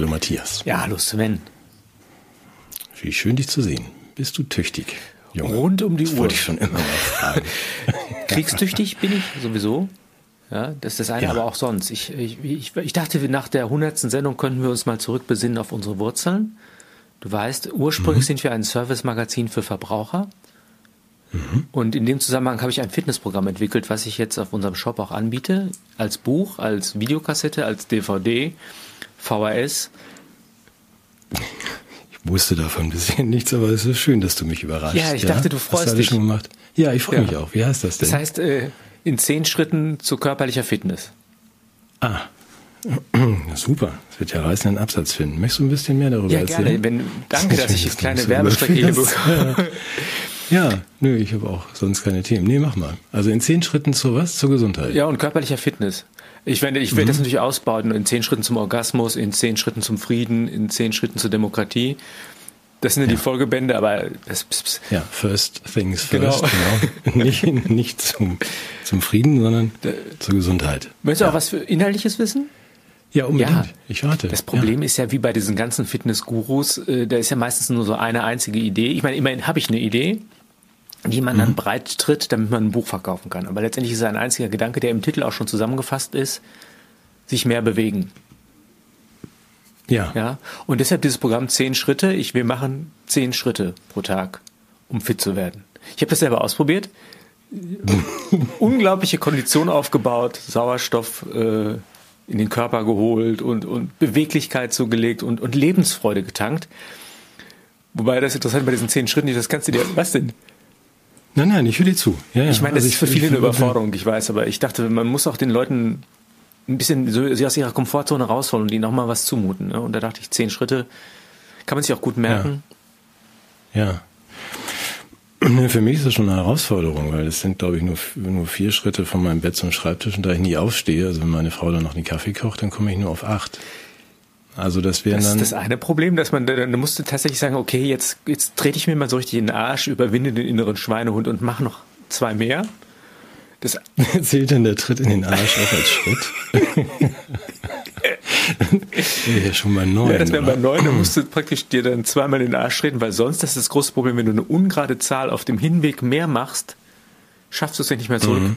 Hallo Matthias. Ja, hallo Sven. Wie schön dich zu sehen. Bist du tüchtig? Junge? Rund um die das Uhr. Wollte ich schon immer mal fragen. Kriegstüchtig bin ich sowieso. Ja, das ist das eine, ja. aber auch sonst. Ich, ich, ich, ich dachte, nach der hundertsten Sendung könnten wir uns mal zurückbesinnen auf unsere Wurzeln. Du weißt, ursprünglich mhm. sind wir ein Service-Magazin für Verbraucher. Mhm. Und in dem Zusammenhang habe ich ein Fitnessprogramm entwickelt, was ich jetzt auf unserem Shop auch anbiete. Als Buch, als Videokassette, als DVD, VHS. Ich wusste davon bisher nichts, aber es ist schön, dass du mich überrascht. Ja, ich dachte, du freust Hast du dich. schon gemacht? Ja, ich freue Ja. mich auch. Wie heißt das denn? Das heißt, äh, in zehn Schritten zu körperlicher Fitness. ah, super. Das wird ja reißenden Absatz finden. Möchtest du ein bisschen mehr darüber Ja, erzählen? gerne. Wenn, danke, dass ich jetzt jetzt kleine so Werbestrecke hier bekomme. Ja, nö, ich habe auch sonst keine Themen. Nee, mach mal. Also in zehn Schritten zu was? Zur Gesundheit. Ja, und körperlicher Fitness. Ich werde, ich werde das natürlich ausbauen in zehn Schritten zum Orgasmus, in zehn Schritten zum Frieden, in zehn Schritten zur Demokratie. Das sind ja, die Folgebände, aber das, pss, pss. Ja, first things Genau. first, genau. nicht nicht zum, zum Frieden, sondern zur Gesundheit. Möchtest du auch was für Inhaltliches wissen? Ja, unbedingt. Ja. Ich warte. Das Problem ist ja wie bei diesen ganzen Fitness-Gurus, äh, da ist ja meistens nur so eine einzige Idee. Ich meine, immerhin habe ich eine Idee, die man Mhm. dann breit tritt, damit man ein Buch verkaufen kann. Aber letztendlich ist es ein einziger Gedanke, der im Titel auch schon zusammengefasst ist, sich mehr bewegen. Ja. Ja, und deshalb dieses Programm zehn Schritte. Ich, wir machen zehn Schritte pro Tag, um fit zu werden. Ich habe das selber ausprobiert. Unglaubliche Kondition aufgebaut, Sauerstoff äh, in den Körper geholt und, und Beweglichkeit zugelegt und, und Lebensfreude getankt. Wobei das interessant bei diesen zehn Schritten ist, das kannst du dir, was denn? Nein, nein, ich höre dir zu. Ja, ja. Ich meine, das Also ist für viele eine Überforderung, ich weiß, aber ich dachte, man muss auch den Leuten ein bisschen so, sie aus ihrer Komfortzone rausholen und ihnen auch mal was zumuten. Ne? Und da dachte ich, zehn Schritte kann man sich auch gut merken. Ja. Nee, Für mich ist das schon eine Herausforderung, weil es sind, glaube ich, nur, nur vier Schritte von meinem Bett zum Schreibtisch und da ich nie aufstehe, also wenn meine Frau dann noch den Kaffee kocht, dann komme ich nur auf acht. Also das wären Das dann. ist das eine Problem, dass man, dann musst du tatsächlich sagen, okay, jetzt, jetzt trete ich mir mal so richtig in den Arsch, überwinde den inneren Schweinehund und mache noch zwei mehr. Das, Zählt denn der Tritt in den Arsch auch als Schritt? wäre ja schon mal neun. ja, das wäre bei neun, dann musst du praktisch dir dann zweimal in den Arsch treten, weil sonst, das ist das große Problem, wenn du eine ungerade Zahl auf dem Hinweg mehr machst, schaffst du es ja nicht mehr zurück. Mhm.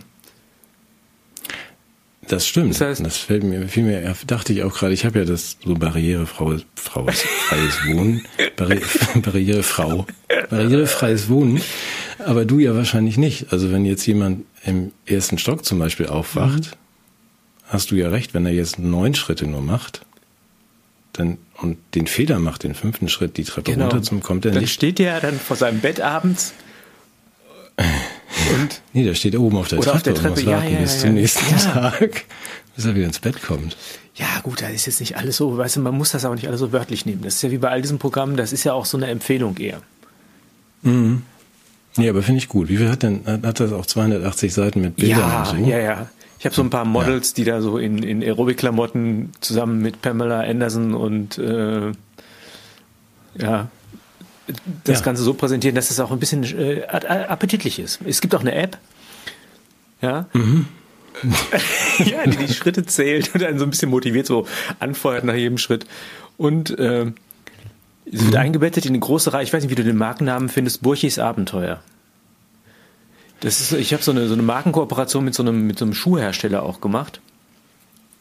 Das stimmt. Das Das, heißt- fällt mir viel mehr, dachte ich auch gerade, ich habe ja das so barrierefrau, Frau, freies Wohnen, Barri barrierefrau, barrierefreies Wohnen, aber du ja wahrscheinlich nicht. Also wenn jetzt jemand im ersten Stock zum Beispiel aufwacht, hast du ja recht, wenn er jetzt neun Schritte nur macht, dann, und den Fehler macht, den fünften Schritt die Treppe runter zum, kommt er Genau. dann nicht. steht der dann vor seinem Bett abends und Nee, der steht oben auf der Treppe, auf der und muss Treppe, ja, warten ja, bis ja, zum nächsten. Tag, bis er wieder ins Bett kommt. Ja, gut, da ist jetzt nicht alles so, weißt du, man muss das auch nicht alles so wörtlich nehmen. Das ist ja wie bei all diesen Programmen, das ist ja auch so eine Empfehlung eher. Ja, aber finde ich gut. Wie viel hat denn, hat hat das auch 280 Seiten mit Bildern Ja, und so? ja, ja. Ich habe so ein paar Models, die da so in, in Aerobic-Klamotten zusammen mit Pamela Anderson und äh, ja, das Ja. Ganze so präsentieren, dass es auch ein bisschen äh, appetitlich ist. Es gibt auch eine App, ja, Mhm. ja, die die Schritte zählt und dann so ein bisschen motiviert, so anfeuert nach jedem Schritt. Und äh, es Mhm. wird eingebettet in eine große Reihe, ich weiß nicht, wie du den Markennamen findest, Burchis Abenteuer. Das ist, ich habe so eine, so eine Markenkooperation mit so einem, mit so einem Schuhhersteller auch gemacht.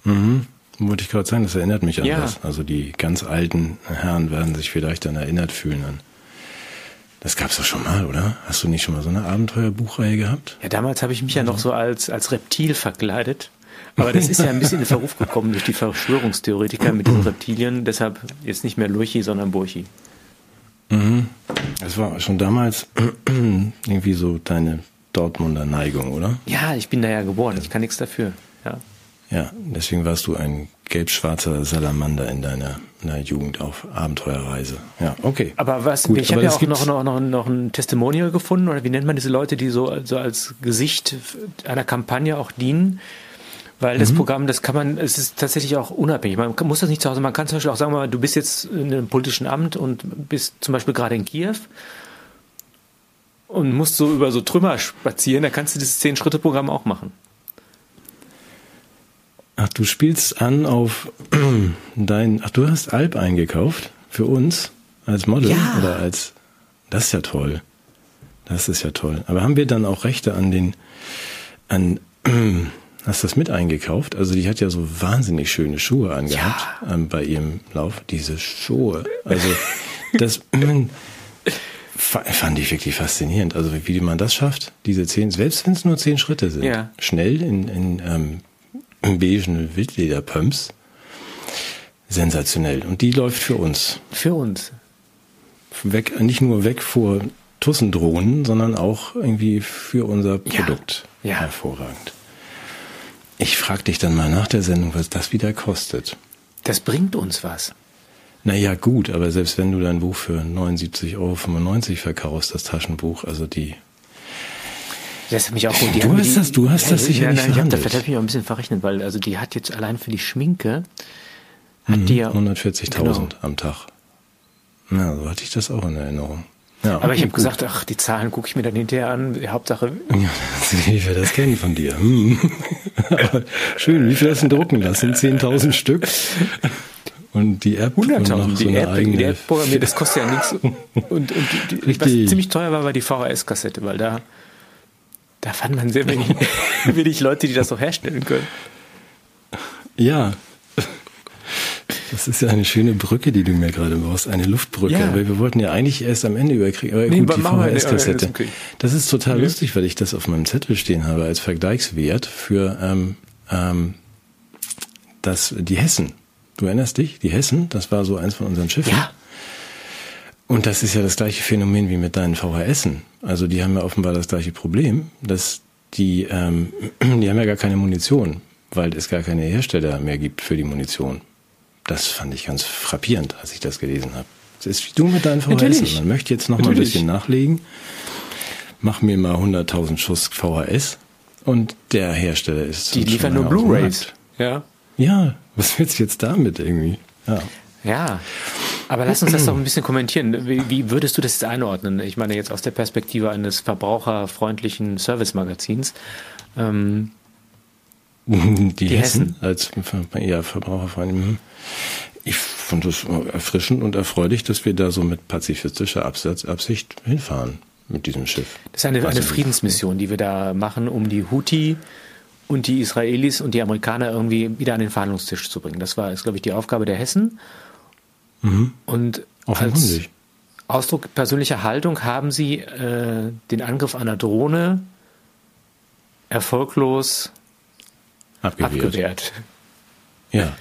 Mhm. Wollte ich gerade sagen, das erinnert mich an Ja. das. Also die ganz alten Herren werden sich vielleicht dann erinnert fühlen an. Das gab's doch schon mal, oder? Hast du nicht schon mal so eine Abenteuerbuchreihe gehabt? Ja, damals habe ich mich ja noch so als, als Reptil verkleidet. Aber das ist ja ein bisschen in Verruf gekommen durch die Verschwörungstheoretiker mit den Reptilien. Deshalb jetzt nicht mehr Lurchi, sondern Burchi. Das war schon damals irgendwie so deine Dortmunder Neigung, oder? Ja, ich bin da ja geboren. Ich kann nichts dafür. Ja. Ja, deswegen warst du ein gelb-schwarzer Salamander in deiner, in deiner Jugend auf Abenteuerreise. Ja, okay. Aber was, Gut, ich habe ja auch noch, noch, noch, noch ein Testimonial gefunden, oder wie nennt man diese Leute, die so, so als Gesicht einer Kampagne auch dienen? Weil Mhm. das Programm, das kann man, es ist tatsächlich auch unabhängig. Man muss das nicht zu Hause, man kann zum Beispiel auch sagen, mal, du bist jetzt in einem politischen Amt und bist zum Beispiel gerade in Kiew und musst so über so Trümmer spazieren, da kannst du dieses Zehn-Schritte-Programm auch machen. Ach, du spielst an auf dein. Ach, du hast Alp eingekauft für uns als Model Ja. oder als. Das ist ja toll. Das ist ja toll. Aber haben wir dann auch Rechte an den. An. Hast du das mit eingekauft? Also die hat ja so wahnsinnig schöne Schuhe angehabt ähm, bei ihrem Lauf. Diese Schuhe. Also das fa- fand ich wirklich faszinierend. Also wie man das schafft, diese zehn, selbst wenn es nur zehn Schritte sind, Ja. schnell in, in ähm, beigen Wildlederpumps. Sensationell. Und die läuft für uns. Für uns. Weg, nicht nur weg vor Tussendrohnen, sondern auch irgendwie für unser Produkt. Ja. Hervorragend. Ich frage dich dann mal nach der Sendung, was das wieder kostet. Das bringt uns was. Naja, gut, aber selbst wenn du dein Buch für 79,95 Euro verkaufst, das Taschenbuch, also die. Das hat mich auch gut. Die Du hast die, das- du hast das sicher nein, nicht nein, ich hab, da vielleicht habe ich mich auch ein bisschen verrechnet, weil also die hat jetzt allein für die Schminke hat die ja 140.000 Genau. am Tag. Na, so hatte ich das auch in Erinnerung. Ja, Aber ich habe gesagt, ach, die Zahlen gucke ich mir dann hinterher an. Hauptsache, Ja, das, ich will das kennen von dir. Hm. Schön, wie viel hast du drucken lassen? 10.000 Stück? Und die App und 100.000. noch so Die eine App, eigene. die App programmiert, das kostet ja nichts. Und, und die, die, was ziemlich teuer war, war die VHS-Kassette, weil da, da fand man sehr wenig, wenig Leute, die das noch herstellen können. Ja. Das ist ja eine schöne Brücke, die du mir gerade baust, eine Luftbrücke. Ja. Aber wir wollten ja eigentlich erst am Ende überkriegen. Aber Nee, gut, die VHS-Kassette. okay. Das ist total lustig, weil ich das auf meinem Zettel stehen habe als Vergleichswert für ähm, ähm, das, die Hessen. Du erinnerst dich? Die Hessen, das war so eins von unseren Schiffen. Ja. Und das ist ja das gleiche Phänomen wie mit deinen VHSen. Also die haben ja offenbar das gleiche Problem, dass die, ähm, die haben ja gar keine Munition, weil es gar keine Hersteller mehr gibt für die Munition. Das fand ich ganz frappierend, als ich das gelesen habe. Das ist wie du mit deinen VHSen. Natürlich. Man möchte jetzt noch mal ein Natürlich. bisschen nachlegen. Mach mir mal 100.000 Schuss VHS und der Hersteller ist Die liefern nur Blu-Rays. Ja. Ja, was willst du jetzt damit irgendwie? Ja. Ja. Aber lass uns das doch ein bisschen kommentieren. Wie, wie würdest du das jetzt einordnen? Ich meine, jetzt aus der Perspektive eines verbraucherfreundlichen Service-Magazins. Ähm, Die, Die Hessen, als Ver- ja, Verbraucherfreunde. mhm. Ich fand es erfrischend und erfreulich, dass wir da so mit pazifistischer Absatz, Absicht hinfahren mit diesem Schiff. Das ist eine, eine Friedensmission, die wir da machen, um die Houthi und die Israelis und die Amerikaner irgendwie wieder an den Verhandlungstisch zu bringen. Das war, ist, glaube ich, die Aufgabe der Hessen. Und als. Ausdruck persönlicher Haltung haben sie äh, den Angriff einer Drohne erfolglos Abgewehrt. abgewehrt. Ja.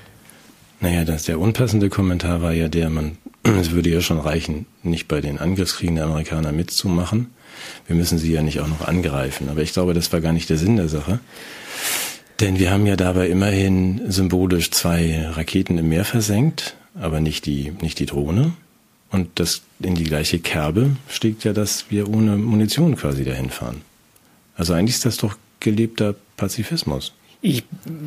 Naja, das, der unpassende Kommentar war ja der, man, es würde ja schon reichen, nicht bei den Angriffskriegen der Amerikaner mitzumachen. Wir müssen sie ja nicht auch noch angreifen. Aber ich glaube, das war gar nicht der Sinn der Sache. Denn wir haben ja dabei immerhin symbolisch zwei Raketen im Meer versenkt, aber nicht die, nicht die Drohne. Und das in die gleiche Kerbe steckt ja, dass wir ohne Munition quasi dahin fahren. Also eigentlich ist das doch gelebter Pazifismus. Ich,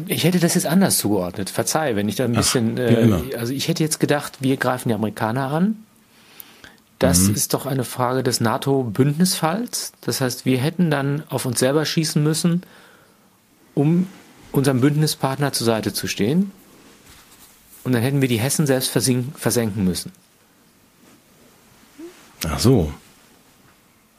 ich hätte das jetzt anders zugeordnet. Verzeih, wenn ich da ein bisschen. wie äh, immer. also ich hätte jetzt gedacht, wir greifen die Amerikaner an. Das Mhm. ist doch eine Frage des NATO-Bündnisfalls. Das heißt, wir hätten dann auf uns selber schießen müssen, um unserem Bündnispartner zur Seite zu stehen. Und dann hätten wir die Hessen selbst versenken müssen. Ach so.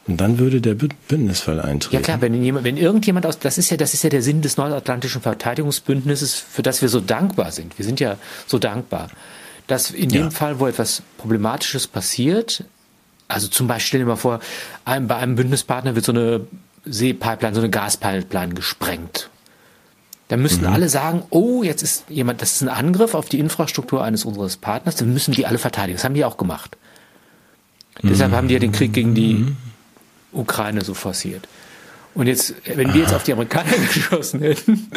Und dann würde der Bü- Bündnisfall eintreten. Ja klar, wenn jemand, wenn irgendjemand aus, das ist ja, das ist ja der Sinn des Nordatlantischen Verteidigungsbündnisses, für das wir so dankbar sind. Wir sind ja so dankbar, dass in dem Ja. Fall, wo etwas Problematisches passiert, also zum Beispiel, stell dir mal vor, einem, bei einem Bündnispartner wird so eine Seepipeline, so eine Gaspipeline gesprengt. Dann müssten alle sagen, oh, jetzt ist jemand, das ist ein Angriff auf die Infrastruktur eines unseres Partners, dann müssen die alle verteidigen. Das haben die auch gemacht. Deshalb haben die ja den Krieg gegen die Ukraine so forciert. Und jetzt, wenn wir jetzt auf die Amerikaner geschossen hätten,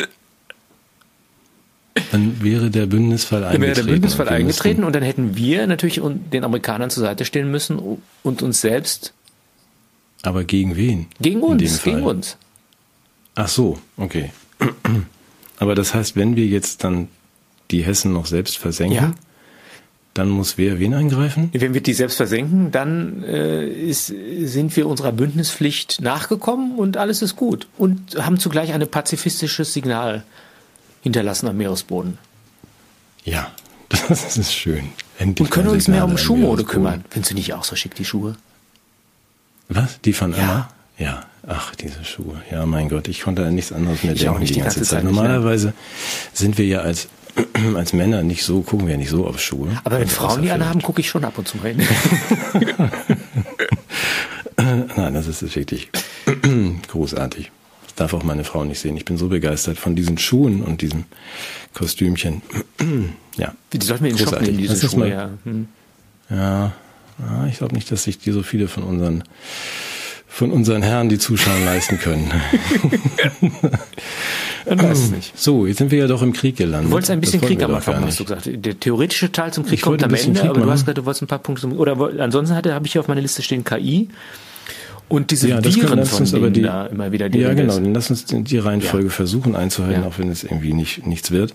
Dann wäre der Bündnisfall dann eingetreten. wäre der Bündnisfall eingetreten und dann hätten wir natürlich den Amerikanern zur Seite stehen müssen und uns selbst aber gegen wen? gegen uns, gegen uns. Ach so, okay. Aber das heißt, wenn wir jetzt dann die Hessen noch selbst versenken, Ja. dann muss wer wen eingreifen? Wenn wir die selbst versenken, dann äh, ist, sind wir unserer Bündnispflicht nachgekommen und alles ist gut. Und haben zugleich ein pazifistisches Signal hinterlassen am Meeresboden. Ja, das ist schön. Endlich und können uns mehr um Schuhmode kümmern. Findest du nicht auch so schick, die Schuhe? Was? Die von. Emma? Ja. Ach, diese Schuhe. Ja, mein Gott, ich konnte an nichts anderes mehr ich denken die, die ganze, Zeit. Zeit. Normalerweise sind wir ja als als Männer nicht so, gucken wir nicht so auf Schuhe. Aber wenn Frauen die anhaben, gucke ich schon ab und zu rein. Nein, das ist wirklich großartig. Das darf auch meine Frau nicht sehen. Ich bin so begeistert von diesen Schuhen und diesem Kostümchen. ja. Die sollten wir in den Shop nehmen, diese Schuhe. Mal, ja. Hm. ja, ja, ich glaube nicht, dass sich die so viele von unseren von unseren Herren die Zuschauer leisten können. Man weiß es nicht. So, jetzt sind wir ja doch im Krieg gelandet. Du wolltest ein bisschen Krieg am Anfang, hast du gesagt. Der theoretische Teil zum Krieg ich kommt am Ende, Krieg aber du hast gesagt, du wolltest ein paar Punkte zum, oder ansonsten hatte, habe ich hier auf meiner Liste stehen KI. Und diese ja, Viren können, von denen die, da immer wieder die Ja, genau. Dann lass uns die Reihenfolge ja. versuchen einzuhalten, ja. auch wenn es irgendwie nicht, nichts wird.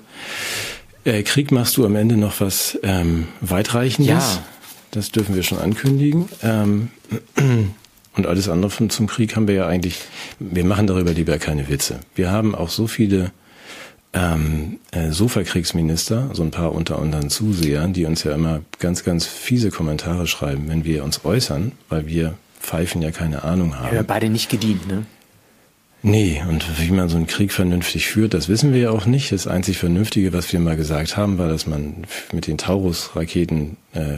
Äh, Krieg machst du am Ende noch was ähm, weitreichendes. Ja. Das dürfen wir schon ankündigen. Ähm, und alles andere von, zum Krieg haben wir ja eigentlich, wir machen darüber lieber keine Witze. Wir haben auch so viele ähm, äh, Sofakriegsminister, so ein paar unter unseren Zusehern, die uns ja immer ganz, ganz fiese Kommentare schreiben, wenn wir uns äußern, weil wir Pfeifen ja keine Ahnung haben. Ja, beide nicht gedient, ne? Nee, und wie man so einen Krieg vernünftig führt, das wissen wir ja auch nicht. Das einzig Vernünftige, was wir mal gesagt haben, war, dass man mit den Taurus-Raketen, äh,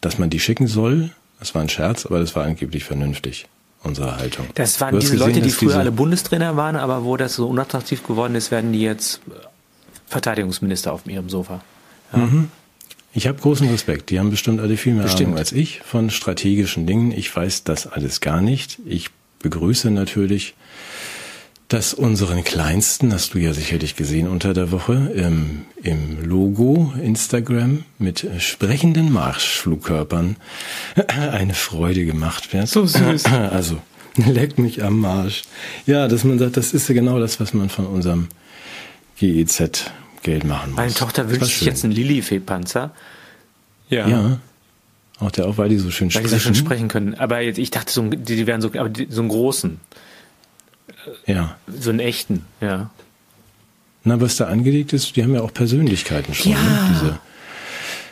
dass man die schicken soll das war ein Scherz, aber das war angeblich vernünftig, unsere Haltung. Das waren diese gesehen, Leute, die früher alle Bundestrainer waren, aber wo das so unattraktiv geworden ist, werden die jetzt Verteidigungsminister auf ihrem Sofa. Ja. Mhm. Ich habe großen Respekt. Die haben bestimmt alle viel mehr bestimmt. Ahnung als ich von strategischen Dingen. Ich weiß das alles gar nicht. Ich begrüße natürlich dass unseren Kleinsten, hast du ja sicherlich gesehen unter der Woche, im, im Logo Instagram mit sprechenden Marschflugkörpern eine Freude gemacht wird. So süß. Also, leck mich am Marsch. Ja, dass man sagt, das ist ja genau das, was man von unserem GEZ Geld machen muss. Meine Tochter wünscht sich jetzt einen Lilifee-Panzer. Ja. Ja. Auch der auch, weil die so schön weil sprechen. Weil die so schön sprechen können. Aber jetzt, ich dachte, so, die, die wären so, aber die, so einen großen. Ja. So einen echten, ja. Na, was da angelegt ist, die haben ja auch Persönlichkeiten schon. Ja. Ne? Diese,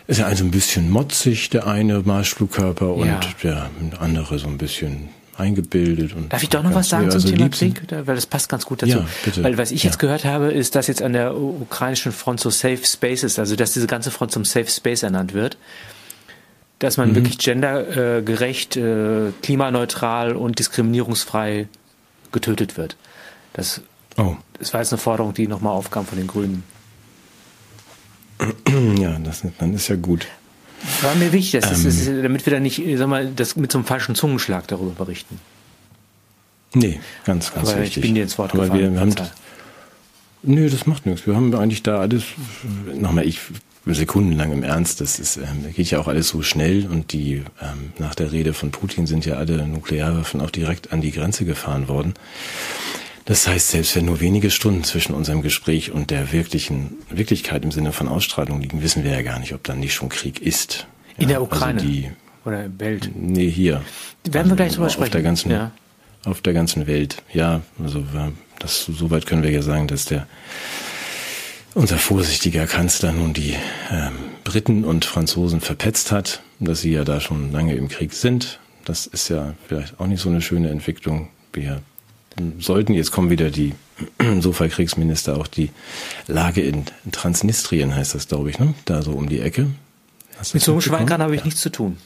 ist ja also ein bisschen motzig, der eine Marschflugkörper und ja. der andere so ein bisschen eingebildet. Und Darf ich doch noch was sagen zum also Thema Krieg? Weil das passt ganz gut dazu. Ja, bitte. Weil was ich ja. jetzt gehört habe, ist, dass jetzt an der ukrainischen Front so Safe Spaces, also dass diese ganze Front zum Safe Space ernannt wird. Dass man mhm. wirklich gendergerecht, äh, klimaneutral und diskriminierungsfrei getötet wird. Das, oh. das war jetzt eine Forderung, die nochmal aufkam von den Grünen. Ja, das, dann ist ja gut. War mir wichtig, ähm, ist, damit wir da nicht, sag mal, das mit so einem falschen Zungenschlag darüber berichten. Nee, ganz, ganz Aber wichtig. Ich bin dir ins Wort Aber gefallen. Wir haben, nö, das macht nichts. Wir haben eigentlich da alles, nochmal, ich sekundenlang im Ernst, das ist, ähm, geht ja auch alles so schnell und die ähm, nach der Rede von Putin sind ja alle Nuklearwaffen auch direkt an die Grenze gefahren worden. Das heißt, selbst wenn nur wenige Stunden zwischen unserem Gespräch und der wirklichen Wirklichkeit im Sinne von Ausstrahlung liegen, wissen wir ja gar nicht, ob dann nicht schon Krieg ist. In der also Ukraine also die, oder Welt? Nee, hier. Werden wir gleich drüber auf sprechen. Der ganzen, ja. Auf der ganzen Welt. Ja, also das, soweit können wir ja sagen, dass der unser vorsichtiger Kanzler nun die ähm, Briten und Franzosen verpetzt hat, dass sie ja da schon lange im Krieg sind. Das ist ja vielleicht auch nicht so eine schöne Entwicklung. Wir sollten, jetzt kommen wieder die Sofa-Kriegsminister, auch die Lage in Transnistrien heißt das, glaube ich, ne? da so um die Ecke. Mit so einem Schweinkran habe ich ja. nichts zu tun.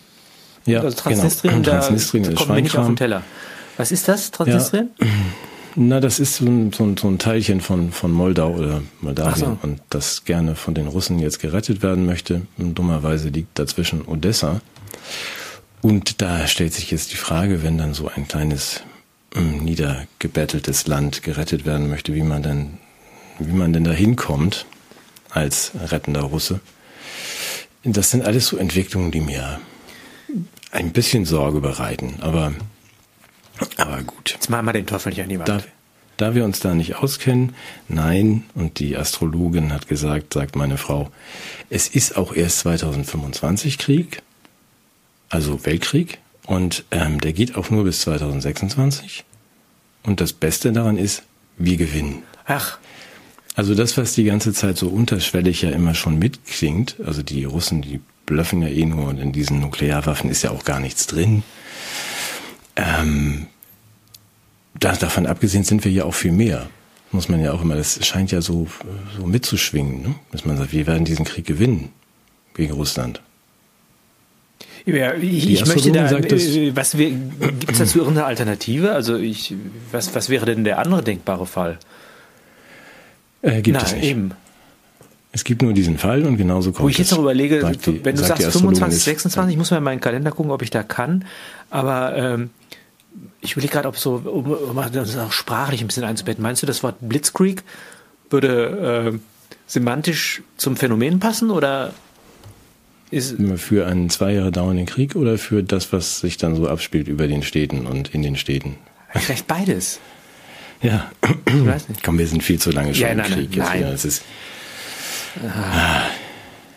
Ja, also Transnistrien, genau. Transnistrien da kommt mir nicht auf den Teller. Was ist das, Transnistrien? Ja. Na, das ist so ein, so ein, so ein Teilchen von, von Moldau oder Moldawien so. und das gerne von den Russen jetzt gerettet werden möchte. Und dummerweise liegt dazwischen Odessa. Und da stellt sich jetzt die Frage, wenn dann so ein kleines hm, niedergebetteltes Land gerettet werden möchte, wie man denn, wie man denn da hinkommt als rettender Russe. Das sind alles so Entwicklungen, die mir ein bisschen Sorge bereiten. Aber aber gut. Jetzt machen wir den Teufel nicht an die Wand. Da, da wir uns da nicht auskennen, nein, und die Astrologin hat gesagt, sagt meine Frau, es ist auch erst 2025 Krieg, also Weltkrieg, und ähm, der geht auch nur bis 2026. Und das Beste daran ist, wir gewinnen. Ach. Also das, was die ganze Zeit so unterschwellig ja immer schon mitklingt, also die Russen, die blöffen ja eh nur und in diesen Nuklearwaffen ist ja auch gar nichts drin. Ähm, das, davon abgesehen sind wir ja auch viel mehr. Muss man ja auch immer, das scheint ja so, so mitzuschwingen, ne? dass man sagt, wir werden diesen Krieg gewinnen gegen Russland. Ja, ich, ich möchte da, sagt, äh, was gibt es dazu irgendeine Alternative? Also ich, was, was wäre denn der andere denkbare Fall? Äh, gibt Na, es nicht. eben. Es gibt nur diesen Fall und genauso kommt Wo ich jetzt noch überlege, die, wenn du sagst 25, 26, ich muss mal in meinen Kalender gucken, ob ich da kann. Aber ähm, ich überlege gerade, ob so, um, um das auch sprachlich ein bisschen einzubetten. Meinst du, das Wort Blitzkrieg würde äh, semantisch zum Phänomen passen oder ist für einen zwei Jahre dauernden Krieg oder für das, was sich dann so abspielt über den Städten und in den Städten? Vielleicht beides. Ja. Ich weiß nicht. Komm, wir sind viel zu lange schon ja, im Krieg. Nein. Jetzt Das ist, ah.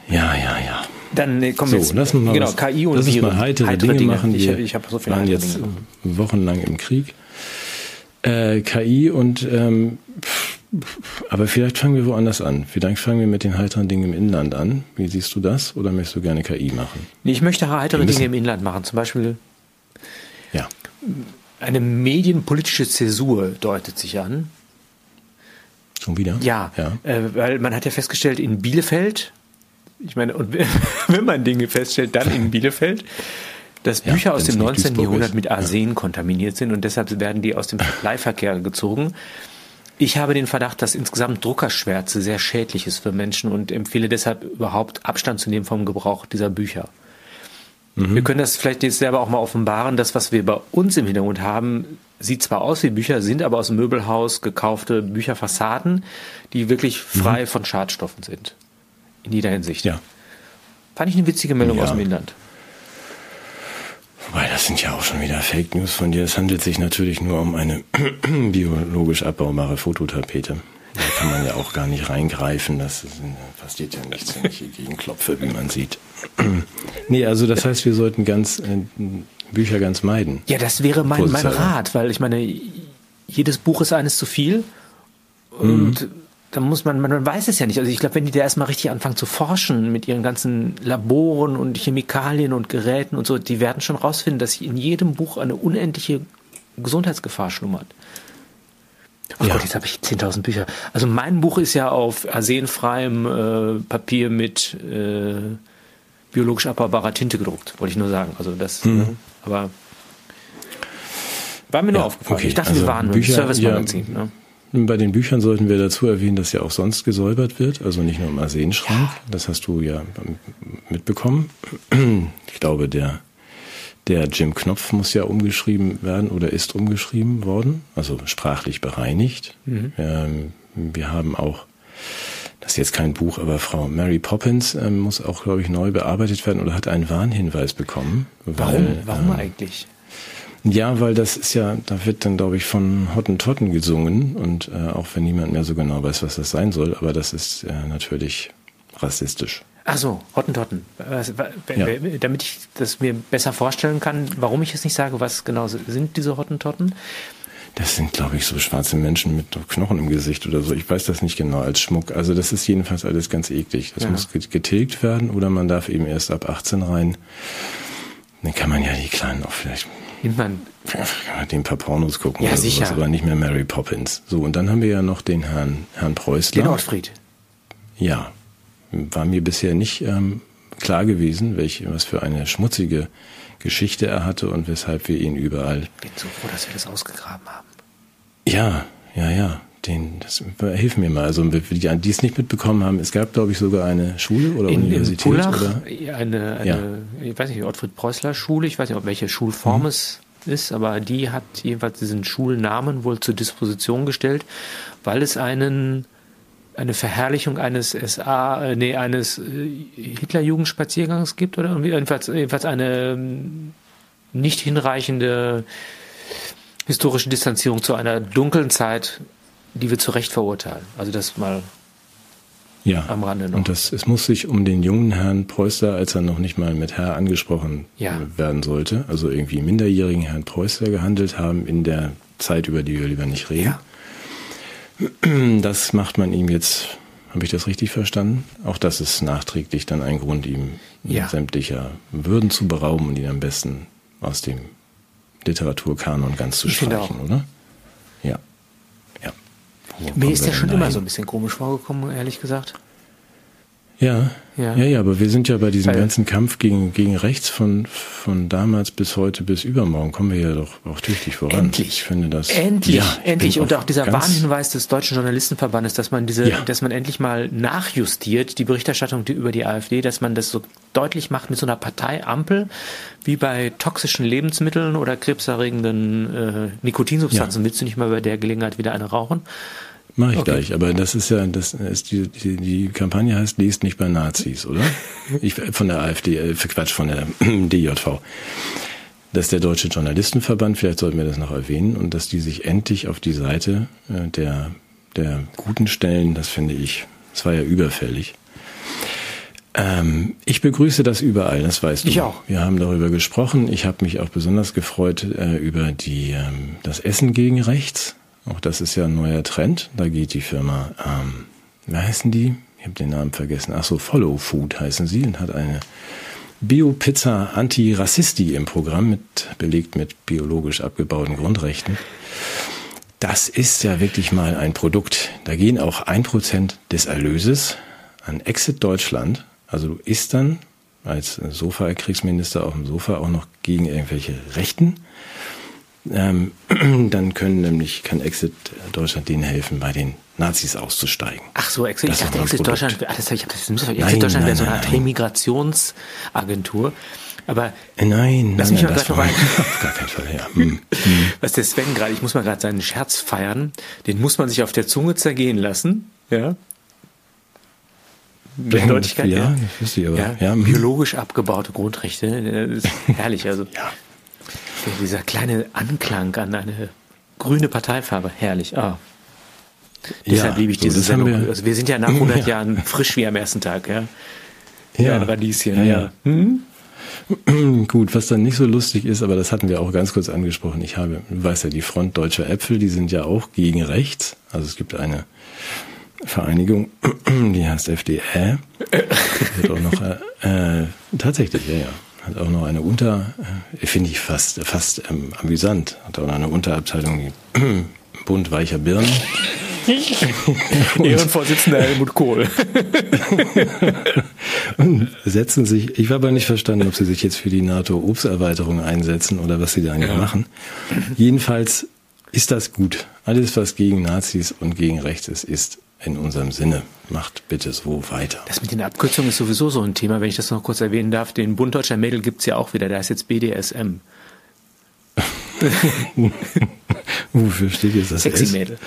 Ja, ja, ja. Dann nee, kommen wir so, lass uns mal genau, was, KI und lass uns mal heitere, heitere Dinge, Dinge, machen. Ich, wir ich habe so viele waren jetzt Dinge. wochenlang im Krieg. Äh, KI und ähm, aber vielleicht fangen wir woanders an. Vielleicht fangen wir mit den heiteren Dingen im Inland an. Wie siehst du das? Oder möchtest du gerne KI machen? Ich möchte heitere Dinge im Inland machen. Zum Beispiel ja. eine medienpolitische Zäsur deutet sich an. Schon wieder? Ja, ja. Äh, weil man hat ja festgestellt, in Bielefeld, ich meine, und wenn man Dinge feststellt, dann in Bielefeld, dass Bücher ja, aus dem 19. Jahrhundert mit Arsen ja. kontaminiert sind und deshalb werden die aus dem Leihverkehr gezogen. Ich habe den Verdacht, dass insgesamt Druckerschwärze sehr schädlich ist für Menschen und empfehle deshalb überhaupt Abstand zu nehmen vom Gebrauch dieser Bücher. Mhm. Wir können das vielleicht jetzt selber auch mal offenbaren. Das, was wir bei uns im Hintergrund haben, sieht zwar aus wie Bücher, sind aber aus dem Möbelhaus gekaufte Bücherfassaden, die wirklich frei mhm. von Schadstoffen sind. In jeder Hinsicht. Ja. Fand ich eine witzige Meldung ja. aus dem Inland. Wobei, das sind ja auch schon wieder Fake News von dir. Es handelt sich natürlich nur um eine biologisch abbaubare Fototapete. Da kann man ja auch gar nicht reingreifen. Das passiert ja nichts, wenn ich hier gegenklopfe, wie man sieht. nee, also das heißt, wir sollten ganz äh, Bücher ganz meiden. Ja, das wäre mein, mein Rat, weil ich meine, jedes Buch ist eines zu viel. Und mhm da muss man, man weiß es ja nicht. Also ich glaube, wenn die da erstmal richtig anfangen zu forschen mit ihren ganzen Laboren und Chemikalien und Geräten und so, die werden schon rausfinden, dass in jedem Buch eine unendliche Gesundheitsgefahr schlummert. Oh ja. Gott, jetzt habe ich 10.000 Bücher. Also mein Buch ist ja auf arsenfreiem äh, Papier mit äh, biologisch abbaubarer Tinte gedruckt, wollte ich nur sagen. Also das, mhm. ne? aber war mir nur ja, aufgefallen. Okay. Ich dachte, also wir waren nur ein Service-Magazin. Ja, ne? Bei den Büchern sollten wir dazu erwähnen, dass ja auch sonst gesäubert wird, also nicht nur im Arsenschrank. Ja. Das hast du ja mitbekommen. Ich glaube, der, der Jim Knopf muss ja umgeschrieben werden oder ist umgeschrieben worden, also sprachlich bereinigt. Mhm. Ähm, wir haben auch, das ist jetzt kein Buch, aber Frau Mary Poppins ähm, muss auch, glaube ich, neu bearbeitet werden oder hat einen Warnhinweis bekommen. Warum, weil, Warum ähm, eigentlich? Ja, weil das ist ja, da wird dann, glaube ich, von Hottentotten gesungen und äh, auch wenn niemand mehr so genau weiß, was das sein soll, aber das ist äh, natürlich rassistisch. Ach so, Hottentotten. Ja. Damit ich das mir besser vorstellen kann, warum ich es nicht sage, was genau sind diese Hottentotten? Das sind, glaube ich, so schwarze Menschen mit Knochen im Gesicht oder so. Ich weiß das nicht genau als Schmuck. Also das ist jedenfalls alles ganz eklig. Das ja. muss getilgt werden oder man darf eben erst ab 18 rein. Dann kann man ja die Kleinen auch vielleicht Nimmt man. Den paar Pornos gucken ja, oder sicher. sowas, aber nicht mehr Mary Poppins. So, und dann haben wir ja noch den Herrn, Herrn Preußler. Den Ortfried. Ja. War mir bisher nicht ähm, klar gewesen, welche, was für eine schmutzige Geschichte er hatte und weshalb wir ihn überall. Ich bin so froh, dass wir das ausgegraben haben. Ja, ja, ja. Den, das, hilf mir mal. Also die, die es nicht mitbekommen haben, es gab, glaube ich, sogar eine Schule oder in, Universität. In Pullach, oder? Eine, eine ja. ich weiß nicht, Ottfried Preußler Schule, ich weiß nicht, ob welche Schulform mhm. es ist, aber die hat jedenfalls diesen Schulnamen wohl zur Disposition gestellt, weil es einen eine Verherrlichung eines SA, äh, nee, eines äh, Hitlerjugendspaziergangs gibt oder jedenfalls, jedenfalls eine nicht hinreichende historische Distanzierung zu einer dunklen Zeit die wir zu Recht verurteilen. Also das mal ja. am Rande noch. Und das, es muss sich um den jungen Herrn Preußler, als er noch nicht mal mit Herr angesprochen ja. werden sollte, also irgendwie minderjährigen Herrn Preußler gehandelt haben in der Zeit, über die wir lieber nicht reden. Ja. Das macht man ihm jetzt, habe ich das richtig verstanden? Auch das ist nachträglich dann ein Grund, ihm ja. sämtlicher Würden zu berauben und ihn am besten aus dem Literaturkanon ganz zu ich streichen, oder? Mir ist ja schon immer so ein bisschen komisch vorgekommen, ehrlich gesagt. Ja, ja, ja, ja, aber wir sind ja bei diesem Weil, ganzen Kampf gegen, gegen rechts von, von damals bis heute bis übermorgen kommen wir ja doch auch tüchtig voran. Endlich. Ich finde das. Endlich, ja, endlich. Und auch dieser Warnhinweis des Deutschen Journalistenverbandes, dass man diese, ja. dass man endlich mal nachjustiert, die Berichterstattung über die AfD, dass man das so deutlich macht mit so einer Parteiampel, wie bei toxischen Lebensmitteln oder krebserregenden äh, Nikotinsubstanzen. Willst du nicht mal bei der Gelegenheit wieder eine rauchen? Mache ich okay. gleich, aber das ist ja, das ist die, die, die Kampagne heißt, liest nicht bei Nazis, oder? Ich, von der AfD, äh, Quatsch, von der DJV. Das ist der Deutsche Journalistenverband, vielleicht sollten wir das noch erwähnen, und dass die sich endlich auf die Seite äh, der, der Guten stellen, das finde ich, das war ja überfällig. Ähm, ich begrüße das überall, das weißt du. Ich auch. Wir haben darüber gesprochen. Ich habe mich auch besonders gefreut äh, über die, ähm, das Essen gegen Rechts. Auch das ist ja ein neuer Trend. Da geht die Firma, ähm, wie heißen die? Ich habe den Namen vergessen. Ach so, Follow Food heißen sie und hat eine Bio-Pizza Anti-Rassisti im Programm, mit, belegt mit biologisch abgebauten Grundrechten. Das ist ja wirklich mal ein Produkt. Da gehen auch ein Prozent des Erlöses an Exit Deutschland. Also du isst dann als Sofa-Kriegsminister auf dem Sofa auch noch gegen irgendwelche Rechten ähm, dann können nämlich, kann Exit Deutschland denen helfen, bei den Nazis auszusteigen. Ach so, Exit, ich dachte, Exit Deutschland, das, ich das Exit nein, Deutschland wäre so eine Art Remigrationsagentur. Aber äh, nein, lass nein, mich mal gerade vorbei. Auf gar keinen Fall, ja. Hm. Hm. Was der Sven gerade, ich muss mal gerade seinen Scherz feiern, den muss man sich auf der Zunge zergehen lassen, ja. Mit Deutlichkeit, ja. ja. Das ich aber. Ja, ja. Hm. Biologisch abgebaute Grundrechte, ist herrlich, also. ja. Dieser kleine Anklang an eine grüne Parteifarbe, herrlich. Ah. Deshalb ja, liebe ich diese so, Sendung. Wir, also wir sind ja nach 100 ja. Jahren frisch wie am ersten Tag, ja. Ja, ja Radieschen, ja. ja. Hm? Gut, was dann nicht so lustig ist, aber das hatten wir auch ganz kurz angesprochen. Ich habe, du weißt ja, die Front Deutscher Äpfel, die sind ja auch gegen rechts. Also es gibt eine Vereinigung, die heißt FDR. Die auch noch, äh, äh, tatsächlich, ja, ja. Hat auch noch eine Unter, äh, finde ich fast, fast ähm, amüsant. Hat auch noch eine Unterabteilung, Bund weicher Birnen. Ehrenvorsitzender Helmut Kohl. und setzen sich, ich habe aber nicht verstanden, ob sie sich jetzt für die NATO-Obsterweiterung einsetzen oder was sie da eigentlich ja. machen. Jedenfalls ist das gut. Alles, was gegen Nazis und gegen rechts ist, ist in unserem Sinne. Macht bitte so weiter. Das mit den Abkürzungen ist sowieso so ein Thema, wenn ich das noch kurz erwähnen darf. Den Bund Deutscher Mädel gibt's ja auch wieder, der ist jetzt BDSM. Wofür steht jetzt das Sexy S? Mädel.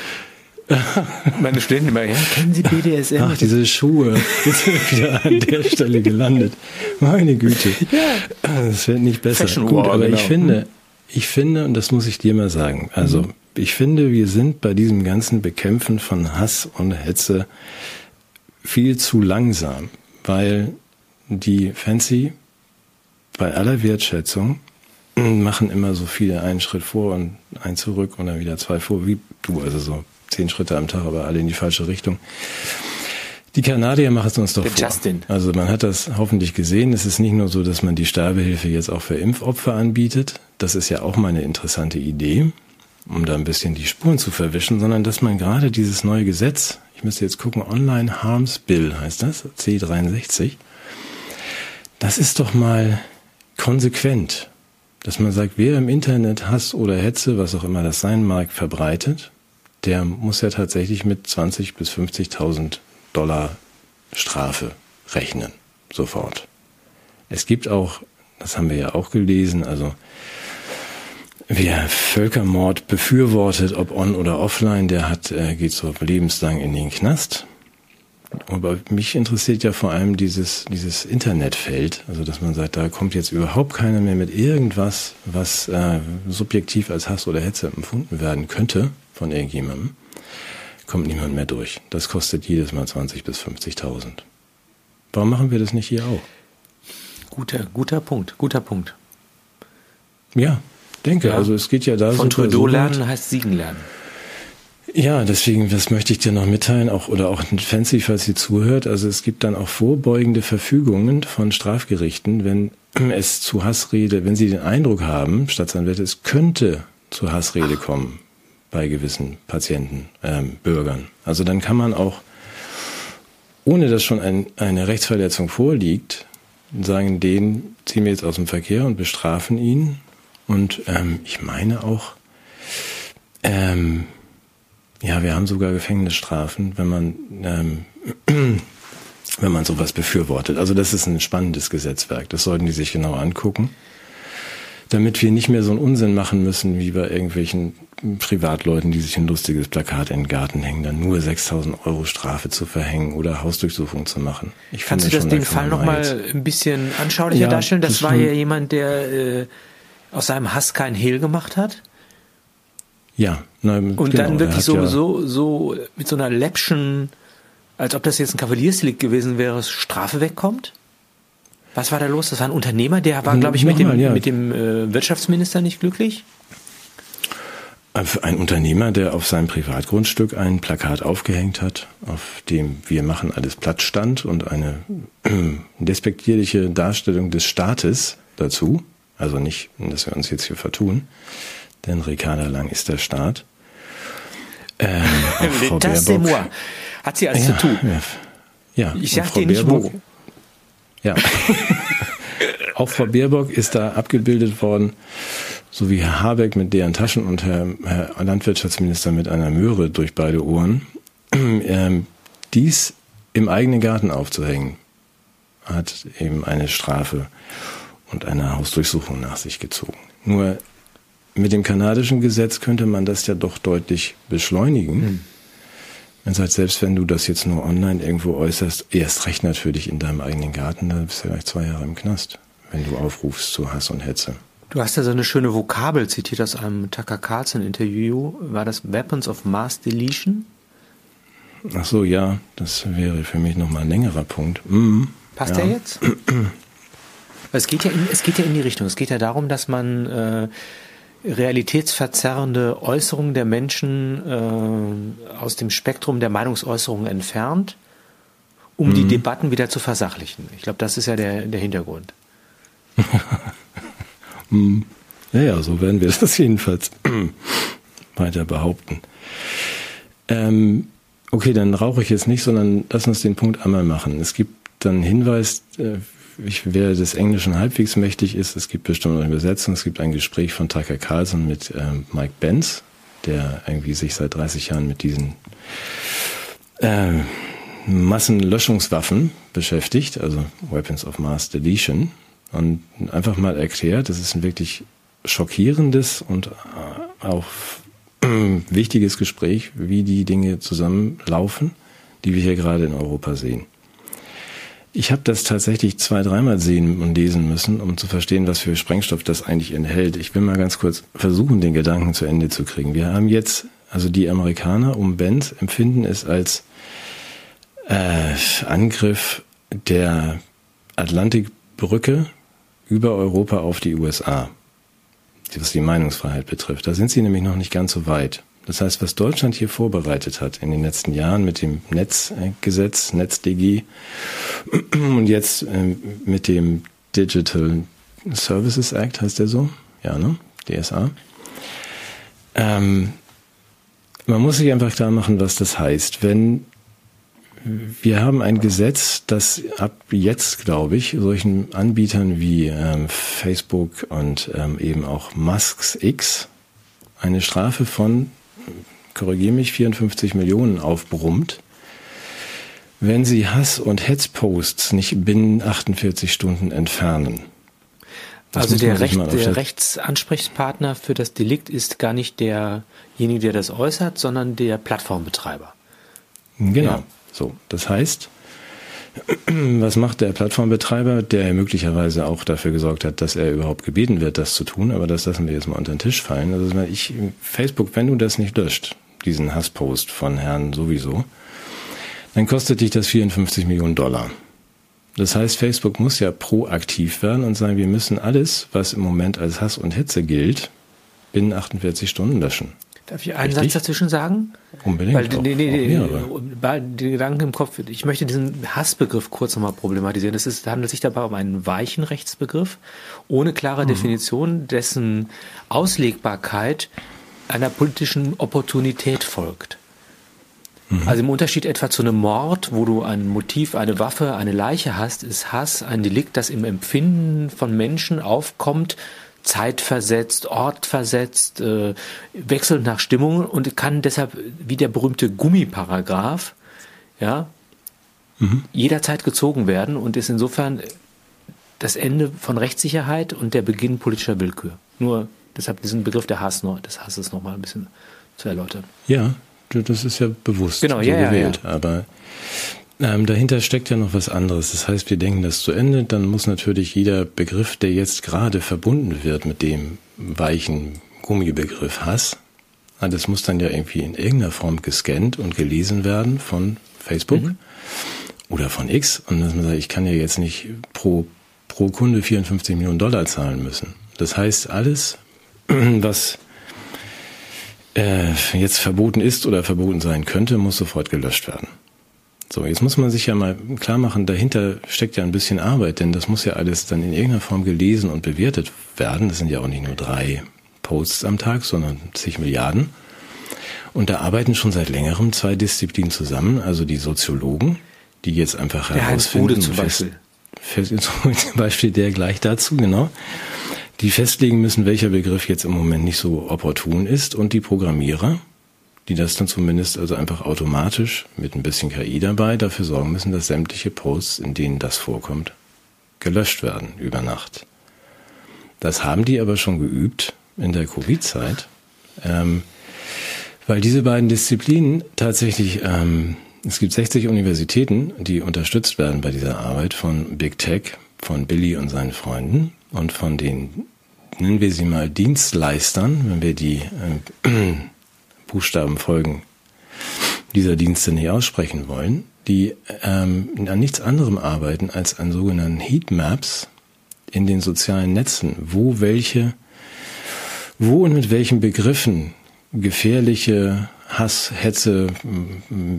Meine Studenten immer, ja, kennen Sie BDSM? Ach, diese Schuhe. Jetzt sind wir wieder an der Stelle gelandet. Meine Güte. Ja. Das wird nicht besser. Fashion Gut, War, aber genau. ich finde, ich finde, und das muss ich dir mal sagen, also mhm ich finde, wir sind bei diesem ganzen Bekämpfen von Hass und Hetze viel zu langsam, weil die Fancy bei aller Wertschätzung machen immer so viele einen Schritt vor und einen zurück und dann wieder zwei vor, wie du, also so zehn Schritte am Tag, aber alle in die falsche Richtung. Die Kanadier machen es uns doch vor. Justin. Also man hat das hoffentlich gesehen. Es ist nicht nur so, dass man die Sterbehilfe jetzt auch für Impfopfer anbietet. Das ist ja auch mal eine interessante Idee um da ein bisschen die Spuren zu verwischen, sondern dass man gerade dieses neue Gesetz, ich müsste jetzt gucken, Online Harms Bill heißt das, C63, das ist doch mal konsequent, dass man sagt, wer im Internet Hass oder Hetze, was auch immer das sein mag, verbreitet, der muss ja tatsächlich mit 20 bis 50.000 Dollar Strafe rechnen, sofort. Es gibt auch, das haben wir ja auch gelesen, also Wer Völkermord befürwortet, ob on oder offline, der hat, äh, geht so lebenslang in den Knast. Aber mich interessiert ja vor allem dieses, dieses Internetfeld, also dass man sagt, da kommt jetzt überhaupt keiner mehr mit irgendwas, was äh, subjektiv als Hass oder Hetze empfunden werden könnte von irgendjemandem, kommt niemand mehr durch. Das kostet jedes Mal 20 bis 50.000. Warum machen wir das nicht hier auch? Guter, guter Punkt, guter Punkt. Ja, denke. Ja. Also es geht ja da Von Trudeau lernen heißt Siegen lernen. Ja, deswegen, das möchte ich dir noch mitteilen, auch oder auch Fancy, falls sie zuhört. Also es gibt dann auch vorbeugende Verfügungen von Strafgerichten, wenn es zu Hassrede, wenn sie den Eindruck haben, Staatsanwälte, es könnte zu Hassrede kommen bei gewissen Patienten, ähm, Bürgern. Also dann kann man auch, ohne dass schon ein, eine Rechtsverletzung vorliegt, sagen, den ziehen wir jetzt aus dem Verkehr und bestrafen ihn. Und ähm, ich meine auch, ähm, ja, wir haben sogar Gefängnisstrafen, wenn man ähm, wenn man sowas befürwortet. Also das ist ein spannendes Gesetzwerk. Das sollten die sich genau angucken, damit wir nicht mehr so einen Unsinn machen müssen wie bei irgendwelchen Privatleuten, die sich ein lustiges Plakat in den Garten hängen, dann nur 6000 Euro Strafe zu verhängen oder Hausdurchsuchung zu machen. Ich Kannst du das den Fall nochmal ein bisschen anschaulicher ja, darstellen? Das, das war ja jemand, der äh, aus seinem Hass kein Hehl gemacht hat? Ja. Nein, und genau, dann wirklich so, ja so, so mit so einer läppschen, als ob das jetzt ein Kavaliersdelikt gewesen wäre, Strafe wegkommt? Was war da los? Das war ein Unternehmer, der war, glaube ich, mit dem, ja. mit dem äh, Wirtschaftsminister nicht glücklich? Ein Unternehmer, der auf seinem Privatgrundstück ein Plakat aufgehängt hat, auf dem wir machen alles platt stand und eine despektierliche Darstellung des Staates dazu. Also nicht, dass wir uns jetzt hier vertun denn Ricarda Lang ist der Staat. Ähm, Frau das Baerbock, moi. Hat sie alles ja, zu tun. Ja, ja. ich sag dir nicht wo. Ja. auch Frau Baerbock ist da abgebildet worden, so wie Herr Habeck mit deren Taschen und Herr, Herr Landwirtschaftsminister mit einer Möhre durch beide Ohren. Ähm, dies im eigenen Garten aufzuhängen, hat eben eine Strafe und eine Hausdurchsuchung nach sich gezogen. Nur mit dem kanadischen Gesetz könnte man das ja doch deutlich beschleunigen. Hm. Man sagt, selbst wenn du das jetzt nur online irgendwo äußerst, erst recht natürlich in deinem eigenen Garten, dann bist du vielleicht zwei Jahre im Knast, wenn du aufrufst zu Hass und Hetze. Du hast ja so eine schöne Vokabel zitiert aus einem Tucker Carlson Interview. War das Weapons of Mass Deletion? Ach so, ja, das wäre für mich nochmal ein längerer Punkt. Mm, Passt ja. der jetzt? es geht ja in, es geht ja in die Richtung. Es geht ja darum, dass man äh, realitätsverzerrende Äußerungen der Menschen äh, aus dem Spektrum der Meinungsäußerung entfernt, um mhm. die Debatten wieder zu versachlichen. Ich glaube, das ist ja der, der Hintergrund. Mhm. ja, ja, so werden wir das jedenfalls weiter behaupten. Ähm, okay, dann rauche ich jetzt nicht, sondern lass uns den Punkt einmal machen. Es gibt dann Hinweis, äh, ich, wer des Englischen halbwegs mächtig ist, es gibt bestimmt eine Übersetzung, es gibt ein Gespräch von Tucker Carlson mit ähm, Mike Benz, der irgendwie sich seit 30 Jahren mit diesen äh, Massenlöschungswaffen beschäftigt, also Weapons of Mass Deletion, und einfach mal erklärt, das ist ein wirklich schockierendes und äh, auch wichtiges Gespräch, wie die Dinge zusammenlaufen, die wir hier gerade in Europa sehen. Ich habe das tatsächlich zwei, dreimal sehen und lesen müssen, um zu verstehen, was für Sprengstoff das eigentlich enthält. Ich will mal ganz kurz versuchen, den Gedanken zu Ende zu kriegen. Wir haben jetzt, also die Amerikaner um Benz empfinden es als äh, Angriff der Atlantikbrücke über Europa auf die USA, was die Meinungsfreiheit betrifft. Da sind sie nämlich noch nicht ganz so weit. Das heißt, was Deutschland hier vorbereitet hat in den letzten Jahren mit dem Netzgesetz, NetzDG und jetzt ähm, mit dem Digital Services Act, heißt der so? Ja, ne? DSA. Ähm, man muss sich einfach klar machen, was das heißt. Wenn wir haben ein Gesetz, das ab jetzt, glaube ich, solchen Anbietern wie ähm, Facebook und ähm, eben auch Musks X eine Strafe von korrigiere mich, 54 Millionen aufbrummt, wenn sie Hass- und Hetzposts nicht binnen 48 Stunden entfernen. Das also der, Recht, der Rechtsansprechpartner für das Delikt ist gar nicht derjenige, der das äußert, sondern der Plattformbetreiber. Genau. Ja. So, das heißt, was macht der Plattformbetreiber, der möglicherweise auch dafür gesorgt hat, dass er überhaupt gebeten wird, das zu tun, aber das lassen wir jetzt mal unter den Tisch fallen. Also ich, Facebook, wenn du das nicht löscht, diesen Hasspost von Herrn sowieso, dann kostet dich das 54 Millionen Dollar. Das heißt, Facebook muss ja proaktiv werden und sagen, wir müssen alles, was im Moment als Hass und Hetze gilt, binnen 48 Stunden löschen. Darf ich einen Richtig? Satz dazwischen sagen? Unbedingt. Weil, nee, nee, nee, bei den Gedanken im Kopf, ich möchte diesen Hassbegriff kurz nochmal problematisieren. Es ist, handelt sich dabei um einen weichen Rechtsbegriff, ohne klare mhm. Definition, dessen Auslegbarkeit einer politischen Opportunität folgt. Mhm. Also im Unterschied etwa zu einem Mord, wo du ein Motiv, eine Waffe, eine Leiche hast, ist Hass ein Delikt, das im Empfinden von Menschen aufkommt, zeitversetzt, ortversetzt, äh, wechselt nach Stimmung und kann deshalb, wie der berühmte Gummiparagraph, ja, mhm. jederzeit gezogen werden und ist insofern das Ende von Rechtssicherheit und der Beginn politischer Willkür. Nur deshalb diesen Begriff der Hass noch, des Hasses noch mal ein bisschen zu erläutern. Ja, das ist ja bewusst genau, so ja, gewählt. Ja, ja. Aber ähm, dahinter steckt ja noch was anderes. Das heißt, wir denken das zu Ende, dann muss natürlich jeder Begriff, der jetzt gerade verbunden wird mit dem weichen Gummibegriff Hass, das muss dann ja irgendwie in irgendeiner Form gescannt und gelesen werden von Facebook mhm. oder von X. Und dass man sagt, ich kann ja jetzt nicht pro, pro Kunde 54 Millionen Dollar zahlen müssen. Das heißt, alles, was äh, jetzt verboten ist oder verboten sein könnte, muss sofort gelöscht werden. So, jetzt muss man sich ja mal klar machen, dahinter steckt ja ein bisschen Arbeit, denn das muss ja alles dann in irgendeiner Form gelesen und bewertet werden. Das sind ja auch nicht nur drei Posts am Tag, sondern zig Milliarden. Und da arbeiten schon seit längerem zwei Disziplinen zusammen, also die Soziologen, die jetzt einfach der herausfinden. zum Beispiel. Fest, zum Beispiel der gleich dazu, genau. Die festlegen müssen, welcher Begriff jetzt im Moment nicht so opportun ist und die Programmierer, die das dann zumindest also einfach automatisch mit ein bisschen KI dabei dafür sorgen müssen, dass sämtliche Posts, in denen das vorkommt, gelöscht werden über Nacht. Das haben die aber schon geübt in der Covid-Zeit, ähm, weil diese beiden Disziplinen tatsächlich, ähm, es gibt 60 Universitäten, die unterstützt werden bei dieser Arbeit von Big Tech, von Billy und seinen Freunden und von den, nennen wir sie mal Dienstleistern, wenn wir die äh, Buchstabenfolgen dieser Dienste nicht aussprechen wollen, die ähm, an nichts anderem arbeiten als an sogenannten Heatmaps in den sozialen Netzen, wo welche, wo und mit welchen Begriffen gefährliche Hass, Hetze,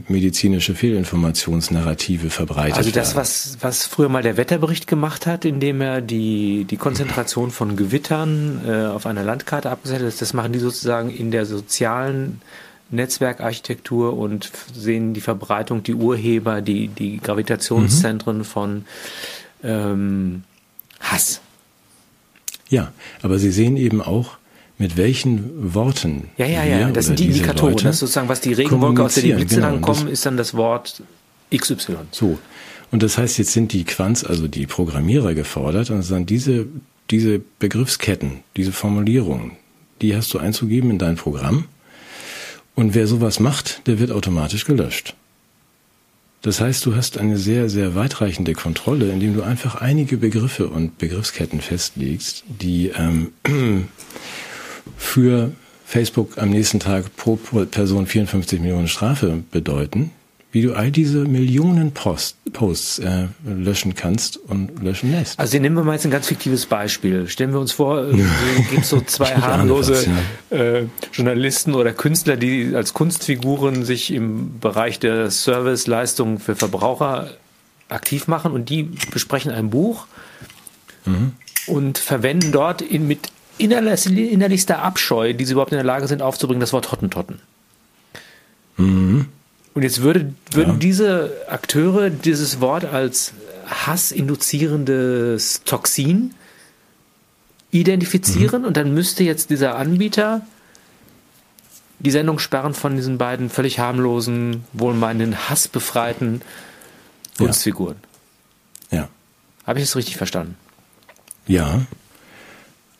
medizinische Fehlinformationsnarrative verbreitet Also das, was, was früher mal der Wetterbericht gemacht hat, indem er die, die Konzentration von Gewittern äh, auf einer Landkarte abgesetzt hat, das machen die sozusagen in der sozialen Netzwerkarchitektur und sehen die Verbreitung, die Urheber, die, die Gravitationszentren mhm. von ähm, Hass. Ja, aber sie sehen eben auch, mit welchen Worten. Ja, ja, ja, das sind die Indikatoren. Das ist sozusagen, was die Regenwolke aus der die Blitze genau, dann kommen, ist dann das Wort XY. So. Und das heißt, jetzt sind die Quants, also die Programmierer gefordert und sagen, diese, diese Begriffsketten, diese Formulierungen, die hast du einzugeben in dein Programm. Und wer sowas macht, der wird automatisch gelöscht. Das heißt, du hast eine sehr, sehr weitreichende Kontrolle, indem du einfach einige Begriffe und Begriffsketten festlegst, die ähm, für Facebook am nächsten Tag pro Person 54 Millionen Strafe bedeuten, wie du all diese Millionen Post, Posts äh, löschen kannst und löschen lässt. Also nehmen wir mal jetzt ein ganz fiktives Beispiel. Stellen wir uns vor, es gibt so zwei harmlose äh, Journalisten oder Künstler, die als Kunstfiguren sich im Bereich der Serviceleistungen für Verbraucher aktiv machen und die besprechen ein Buch mhm. und verwenden dort in, mit innerlichster Abscheu, die sie überhaupt in der Lage sind aufzubringen, das Wort Hottentotten. Mhm. Und jetzt würde, würden ja. diese Akteure dieses Wort als hassinduzierendes Toxin identifizieren mhm. und dann müsste jetzt dieser Anbieter die Sendung sperren von diesen beiden völlig harmlosen, wohlmeinenden, hassbefreiten Kunstfiguren. Ja. ja. Habe ich das richtig verstanden? Ja,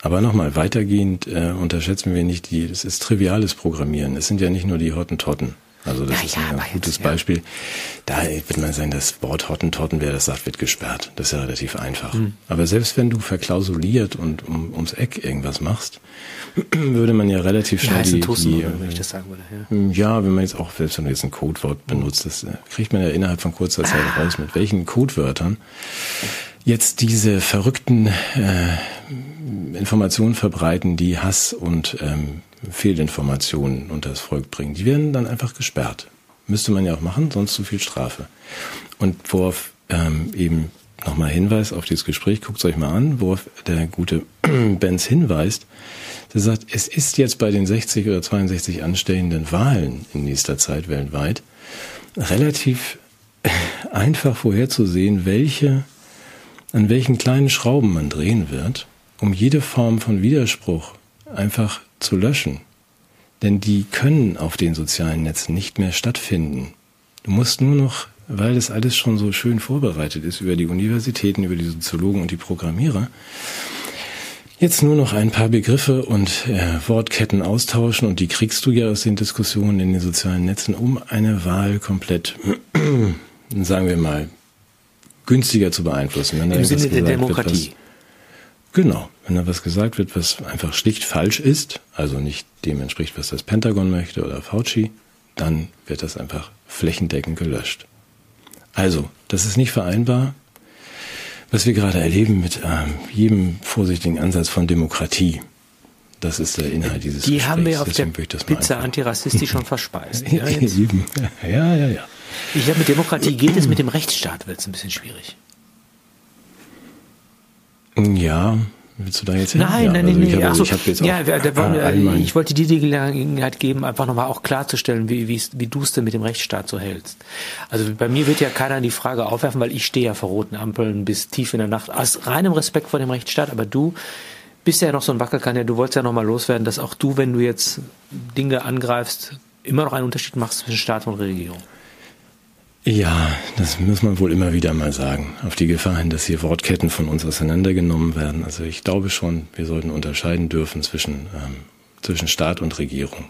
aber nochmal, weitergehend äh, unterschätzen wir nicht die, das ist triviales Programmieren. Es sind ja nicht nur die Hottentotten. Also das ja, ist ein ja, gutes jetzt, Beispiel. Ja. Da wird man sagen, das Wort Hottentotten, wer das sagt, wird gesperrt. Das ist ja relativ einfach. Mhm. Aber selbst wenn du verklausuliert und um, ums Eck irgendwas machst, würde man ja relativ schnell ja, die, Tussen, die wenn ich das sagen würde. Ja. Hm, ja, wenn man jetzt auch, selbst wenn du jetzt ein Codewort benutzt, das äh, kriegt man ja innerhalb von kurzer Zeit ah. raus, mit welchen Codewörtern jetzt diese verrückten äh, Informationen verbreiten, die Hass und ähm, Fehlinformationen unter das Volk bringen, die werden dann einfach gesperrt. Müsste man ja auch machen, sonst zu viel Strafe. Und worauf ähm, eben nochmal Hinweis auf dieses Gespräch, guckt es euch mal an, worauf der gute Benz hinweist. Der sagt, es ist jetzt bei den 60 oder 62 anstehenden Wahlen in nächster Zeit weltweit relativ einfach vorherzusehen, welche, an welchen kleinen Schrauben man drehen wird, um jede Form von Widerspruch einfach zu löschen. Denn die können auf den sozialen Netzen nicht mehr stattfinden. Du musst nur noch, weil das alles schon so schön vorbereitet ist über die Universitäten, über die Soziologen und die Programmierer, jetzt nur noch ein paar Begriffe und äh, Wortketten austauschen und die kriegst du ja aus den Diskussionen in den sozialen Netzen, um eine Wahl komplett, sagen wir mal, günstiger zu beeinflussen. Im Sinne der Demokratie. Wird, Genau. Wenn da was gesagt wird, was einfach schlicht falsch ist, also nicht dem entspricht, was das Pentagon möchte oder Fauci, dann wird das einfach flächendeckend gelöscht. Also, das ist nicht vereinbar, was wir gerade erleben mit ähm, jedem vorsichtigen Ansatz von Demokratie. Das ist der Inhalt dieses Die Gesprächs. haben wir auf Deswegen der Pizza antirassistisch schon verspeist. Ja, ja, ja, ja. Ich glaube, mit Demokratie geht es, mit dem Rechtsstaat wird es ein bisschen schwierig. Ja, Willst du da jetzt hin? Nein, ja, nein, also nein, nein. So, ich, ja, da, da, ich wollte dir die Gelegenheit geben, einfach nochmal auch klarzustellen, wie, wie, wie du es denn mit dem Rechtsstaat so hältst. Also bei mir wird ja keiner die Frage aufwerfen, weil ich stehe ja vor roten Ampeln bis tief in der Nacht. Aus reinem Respekt vor dem Rechtsstaat, aber du bist ja noch so ein Wackelkandidat, du wolltest ja nochmal loswerden, dass auch du, wenn du jetzt Dinge angreifst, immer noch einen Unterschied machst zwischen Staat und Regierung. Ja, das muss man wohl immer wieder mal sagen. Auf die Gefahr hin, dass hier Wortketten von uns auseinandergenommen werden. Also ich glaube schon, wir sollten unterscheiden dürfen zwischen, ähm, zwischen Staat und Regierung.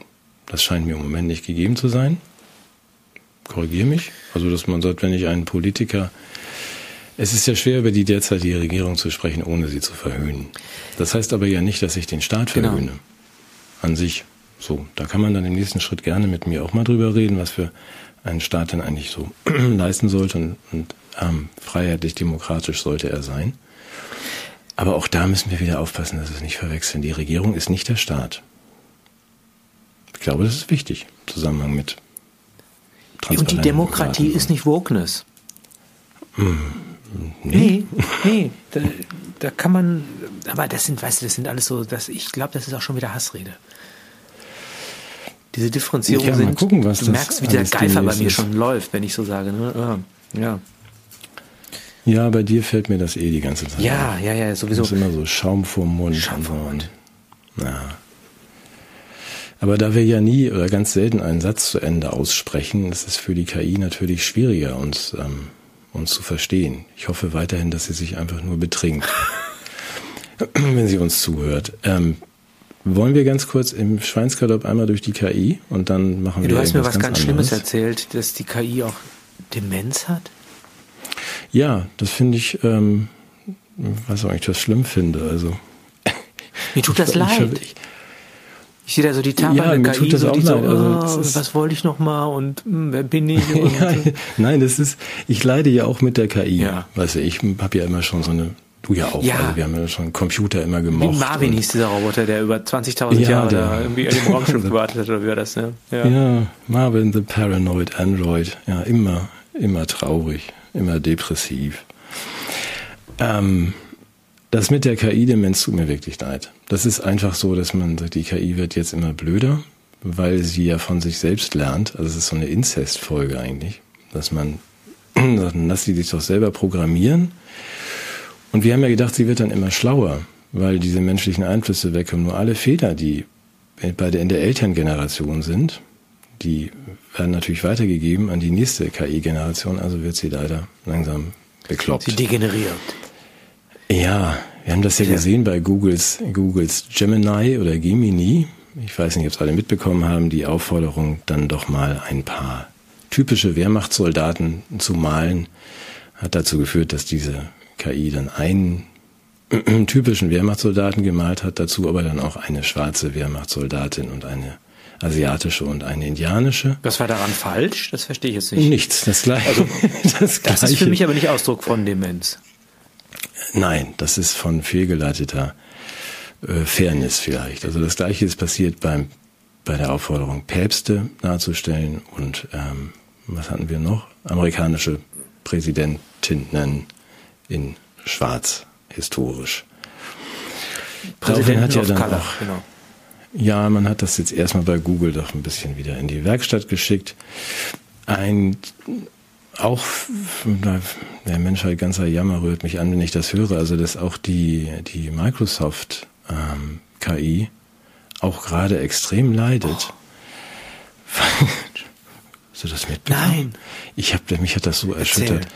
Das scheint mir im Moment nicht gegeben zu sein. Korrigiere mich. Also, dass man sagt, wenn ich einen Politiker es ist ja schwer, über die derzeitige Regierung zu sprechen, ohne sie zu verhöhnen. Das heißt aber ja nicht, dass ich den Staat genau. verhöhne. Genau. An sich. So, da kann man dann im nächsten Schritt gerne mit mir auch mal drüber reden, was für ein Staat denn eigentlich so leisten sollte und, und ähm, freiheitlich demokratisch sollte er sein. Aber auch da müssen wir wieder aufpassen, dass wir es nicht verwechseln. Die Regierung ist nicht der Staat. Ich glaube, das ist wichtig im Zusammenhang mit Und die Demokratie ist nicht Wokeness. Hm, nee. Nee, nee da, da, kann man, aber das sind, weißt du, das sind alles so, das, ich glaube, das ist auch schon wieder Hassrede diese Differenzierung ja, sind. Gucken, was du merkst, wie der Geifer bei mir ist. schon läuft, wenn ich so sage. Ne? Ja. Ja, bei dir fällt mir das eh die ganze Zeit. Ja, ja, ja, sowieso. Du hast immer so Schaum vorm Mund. Schaum vorm Mund. Ja. Aber da wir ja nie oder ganz selten einen Satz zu Ende aussprechen, ist es für die KI natürlich schwieriger, uns, ähm, uns zu verstehen. Ich hoffe weiterhin, dass sie sich einfach nur betrinkt, wenn sie uns zuhört. Ähm, wollen wir ganz kurz im Schweinsgalopp einmal durch die KI und dann machen ja, wir. Du hast mir was ganz, ganz Schlimmes erzählt, dass die KI auch Demenz hat? Ja, das finde ich, ähm, weiß auch nicht, was ich schlimm finde. Also mir tut das ich, leid. Ich, ich, sehe da so die Tage ja, mir KI, tut das so, auch leid. So, also, oh, was wollte ich noch mal und hm, wer bin ich? ja, nein, das ist, ich leide ja auch mit der KI. Ja. Weißt du, ich habe ja immer schon so eine Du ja auch. Ja. Also wir haben ja schon Computer immer gemocht. Wie Marvin hieß dieser Roboter, der über 20.000 ja, Jahre da irgendwie im Raumschiff gewartet hat, oder wie war das, ne? Ja. ja, Marvin the Paranoid Android. Ja, immer, immer traurig, immer depressiv. Ähm, das mit der KI-Demenz tut mir wirklich leid. Das ist einfach so, dass man sagt, die KI wird jetzt immer blöder, weil sie ja von sich selbst lernt. Also es ist so eine Inzestfolge eigentlich, dass man sagt, lass sie sich doch selber programmieren und wir haben ja gedacht, sie wird dann immer schlauer, weil diese menschlichen Einflüsse wegkommen. Nur alle Fehler, die bei der, in der Elterngeneration sind, die werden natürlich weitergegeben an die nächste KI-Generation, also wird sie leider langsam bekloppt. Sie degeneriert. Ja, wir haben das ja, ja, gesehen bei Googles, Googles Gemini oder Gemini. Ich weiß nicht, ob es alle mitbekommen haben, die Aufforderung, dann doch mal ein paar typische Wehrmachtssoldaten zu malen, hat dazu geführt, dass diese KI dann einen typischen Wehrmachtssoldaten gemalt hat, dazu aber dann auch eine schwarze Wehrmachtssoldatin und eine asiatische und eine indianische. Was war daran falsch? Das verstehe ich jetzt nicht. Nichts, das gleiche. Also, das, das ist für mich aber nicht Ausdruck von Demenz. nein, das ist von fehlgeleiteter äh, Fairness vielleicht. Also das Gleiche ist passiert beim bei der Aufforderung, Päpste darzustellen und ähm, was hatten wir noch? Amerikanische Präsidentinnen in Schwarz, historisch. Präsident hat ja dann Color, auch, genau. Ja, man hat das jetzt erstmal bei Google doch ein bisschen wieder in die Werkstatt geschickt. Ein auch der Menschheit ganzer Jammer rührt mich an, wenn ich das höre. Also dass auch die die Microsoft ähm, KI auch gerade extrem leidet. Oh. Hast du das mitbekommen? Nein. Ich habe mich hat das so erschüttert.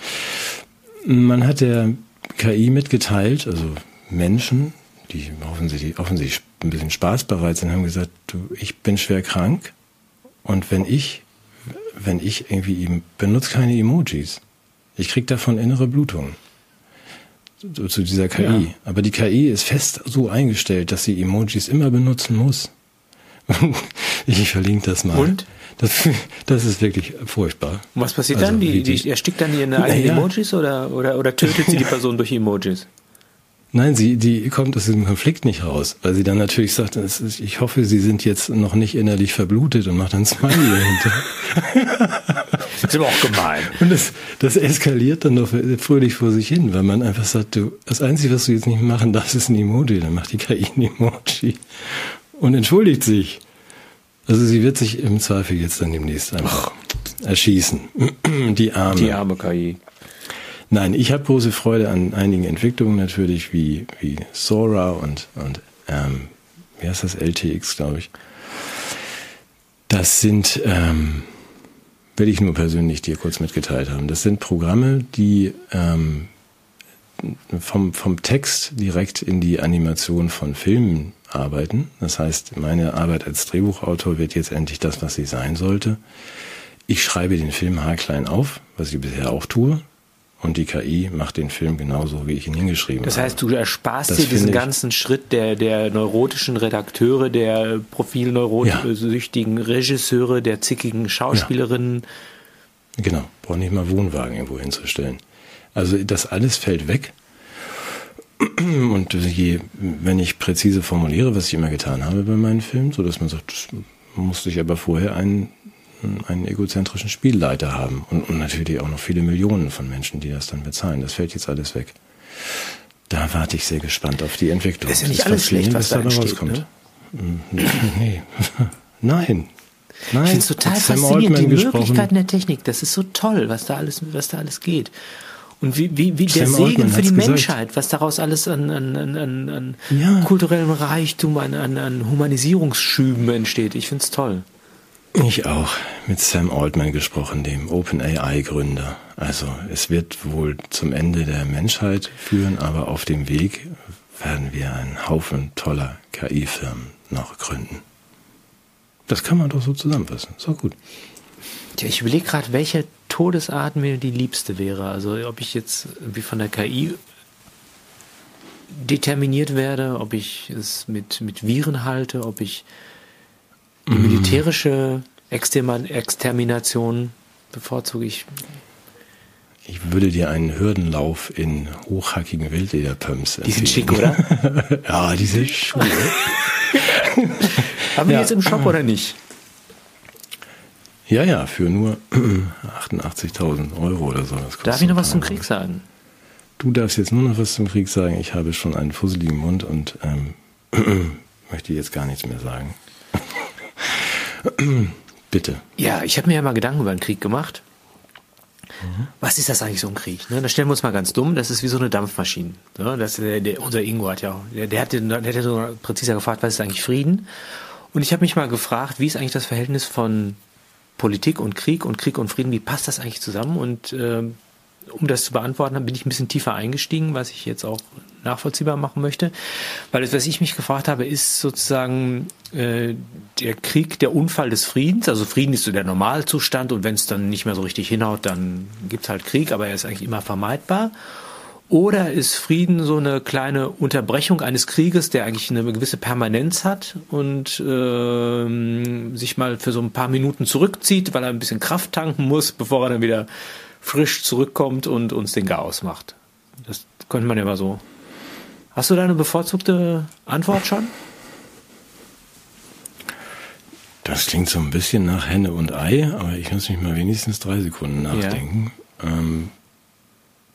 Man hat der KI mitgeteilt, also Menschen, die offensichtlich, offensichtlich ein bisschen spaßbereit sind, haben gesagt, du, ich bin schwer krank und wenn ich, wenn ich irgendwie benutze keine Emojis, ich krieg davon innere Blutungen zu, zu dieser KI. Ja. Aber die KI ist fest so eingestellt, dass sie Emojis immer benutzen muss. ich verlinke das mal. Und? Das, das ist wirklich furchtbar. Und was passiert also, dann? Die, die, erstickt dann ihre eigenen ja, Emojis oder, oder, oder tötet sie die Person durch Emojis? Nein, sie, die kommt aus diesem Konflikt nicht raus, weil sie dann natürlich sagt, ist, ich hoffe, sie sind jetzt noch nicht innerlich verblutet und macht dann Smiley dahinter. das ist aber auch gemein. Und das, das eskaliert dann noch fröhlich vor sich hin, weil man einfach sagt, du, das Einzige, was du jetzt nicht machen darfst, ist ein Emoji. Dann macht die KI ein Emoji und entschuldigt sich. Also sie wird sich im Zweifel jetzt dann demnächst einfach erschießen. Die arme. Die arme KI. Nein, ich habe große Freude an einigen Entwicklungen natürlich, wie, wie Sora und, und ähm, wie heißt das, LTX, glaube ich. Das sind, ähm, will ich nur persönlich dir kurz mitgeteilt haben, das sind Programme, die ähm, vom, vom Text direkt in die Animation von Filmen arbeiten. Das heißt, meine Arbeit als Drehbuchautor wird jetzt endlich das, was sie sein sollte. Ich schreibe den Film haarklein auf, was ich bisher auch tue und die KI macht den Film genauso, wie ich ihn hingeschrieben habe. Das heißt, du ersparst das dir diesen ganzen Schritt der, der neurotischen Redakteure, der profilneurosüchtigen ja. Regisseure, der zickigen Schauspielerinnen. Ja. Genau, brauche nicht mal Wohnwagen irgendwo hinzustellen. Also das alles fällt weg. Und je, wenn ich präzise formuliere, was ich immer getan habe bei meinen Filmen, so dass man sagt, das musste ich aber vorher einen einen egozentrischen Spielleiter haben und, und natürlich auch noch viele Millionen von Menschen, die das dann bezahlen. Das fällt jetzt alles weg. Da warte ich sehr gespannt auf die Entwicklung. Das ist ja nicht alles schlecht, was da entsteht, rauskommt. Ne? Nee. Nein. Nein. Ich finde es total faszinierend, die Möglichkeiten der Technik. Das ist so toll, was da alles, was da alles geht. Und wie, wie, wie der Segen für die Menschheit, was daraus alles an, an, an, an ja. kulturellem Reichtum, an, an, an Humanisierungsschüben entsteht. Ich finde es toll. Ich auch mit Sam Altman gesprochen, dem OpenAI-Gründer. Also es wird wohl zum Ende der Menschheit führen, aber auf dem Weg werden wir einen Haufen toller KI-Firmen noch gründen. Das kann man doch so zusammenfassen. Ist auch gut. Tja, ich überlege gerade, welche Todesart mir die liebste wäre. Also ob ich jetzt wie von der KI determiniert werde, ob ich es mit, mit Viren halte, ob ich die mhm. militärische Extermination bevorzuge ich. Ich würde dir einen Hürdenlauf in hochhackigen Wildlederpumps empfehlen. Die sind schick, oder? ja, die sind schick. Haben wir ja. jetzt im Shop oder nicht? Ja, ja, für nur 88.000 Euro oder so. Darf ich noch was zum Krieg sagen? Du darfst jetzt nur noch was zum Krieg sagen. Ich habe schon einen fusseligen Mund und ähm, möchte jetzt gar nichts mehr sagen. Bitte. Ja, ich habe mir ja mal Gedanken über den Krieg gemacht. Mhm. Was ist das eigentlich so ein Krieg? Ne? Da stellen wir uns mal ganz dumm, das ist wie so eine Dampfmaschine. Ne? Das, der, der, unser Ingo hat ja, der, der, hat, der hat ja so präziser gefragt, was ist eigentlich Frieden? Und ich habe mich mal gefragt, wie ist eigentlich das Verhältnis von Politik und Krieg und Krieg und Frieden, wie passt das eigentlich zusammen? Und äh, um das zu beantworten, bin ich ein bisschen tiefer eingestiegen, was ich jetzt auch nachvollziehbar machen möchte. Weil das, was ich mich gefragt habe, ist sozusagen äh, der Krieg der Unfall des Friedens. Also Frieden ist so der Normalzustand und wenn es dann nicht mehr so richtig hinhaut, dann gibt's halt Krieg, aber er ist eigentlich immer vermeidbar. Oder ist Frieden so eine kleine Unterbrechung eines Krieges, der eigentlich eine gewisse Permanenz hat und äh, sich mal für so ein paar Minuten zurückzieht, weil er ein bisschen Kraft tanken muss, bevor er dann wieder frisch zurückkommt und uns den Chaos macht. Das Könnte man ja mal so. Hast du deine bevorzugte Antwort schon? Das klingt so ein bisschen nach Henne und Ei, aber ich muss mich mal wenigstens drei Sekunden nachdenken. Ja. Ähm,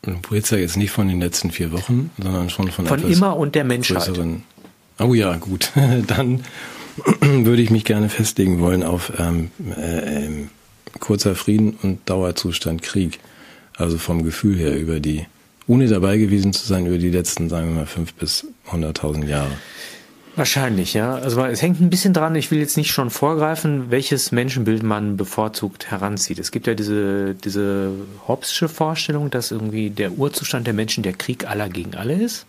du redest ja jetzt nicht von den letzten vier Wochen, sondern schon von Von immer und der Menschheit. Größeren. Oh ja, gut. Dann würde ich mich gerne festlegen wollen auf ähm, äh, äh, kurzer Frieden und Dauerzustand Krieg. Also vom Gefühl her über die, ohne dabei gewesen zu sein, über die letzten, sagen wir mal, fünf bis hunderttausend Jahre. Wahrscheinlich, ja. Also es hängt ein bisschen dran, ich will jetzt nicht schon vorgreifen, welches Menschenbild man bevorzugt heranzieht. Es gibt ja diese, diese Hobbesche Vorstellung, dass irgendwie der Urzustand der Menschen der Krieg aller gegen alle ist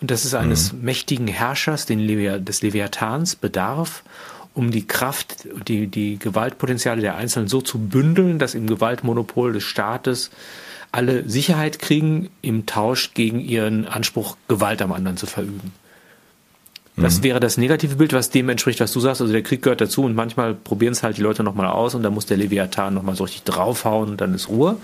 und dass es eines mhm. mächtigen Herrschers, den Levi des Leviathans, bedarf, um die Kraft, die, die Gewaltpotenziale der Einzelnen so zu bündeln, dass im Gewaltmonopol des Staates alle Sicherheit kriegen im Tausch gegen ihren Anspruch, Gewalt am anderen zu verüben. Das mhm. wäre das negative Bild, was dem entspricht, was du sagst. Also der Krieg gehört dazu und manchmal probieren es halt die Leute nochmal aus und dann muss der Leviathan nochmal so richtig draufhauen und dann ist Ruhe.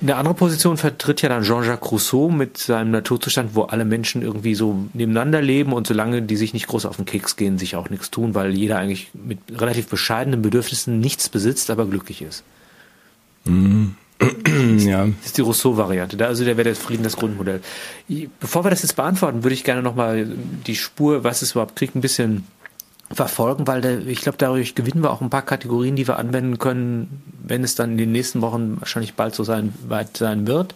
Eine andere Position vertritt ja dann Jean-Jacques Rousseau mit seinem Naturzustand, wo alle Menschen irgendwie so nebeneinander leben und solange die sich nicht groß auf den Keks gehen, sich auch nichts tun, weil jeder eigentlich mit relativ bescheidenen Bedürfnissen nichts besitzt, aber glücklich ist. Mhm. Ja. Das ist die Rousseau-Variante. Also der wäre der Frieden das Grundmodell. Bevor wir das jetzt beantworten, würde ich gerne nochmal die Spur, was es überhaupt kriegt, ein bisschen verfolgen, weil der, ich glaube, dadurch gewinnen wir auch ein paar Kategorien, die wir anwenden können, wenn es dann in den nächsten Wochen wahrscheinlich bald so sein, weit sein wird.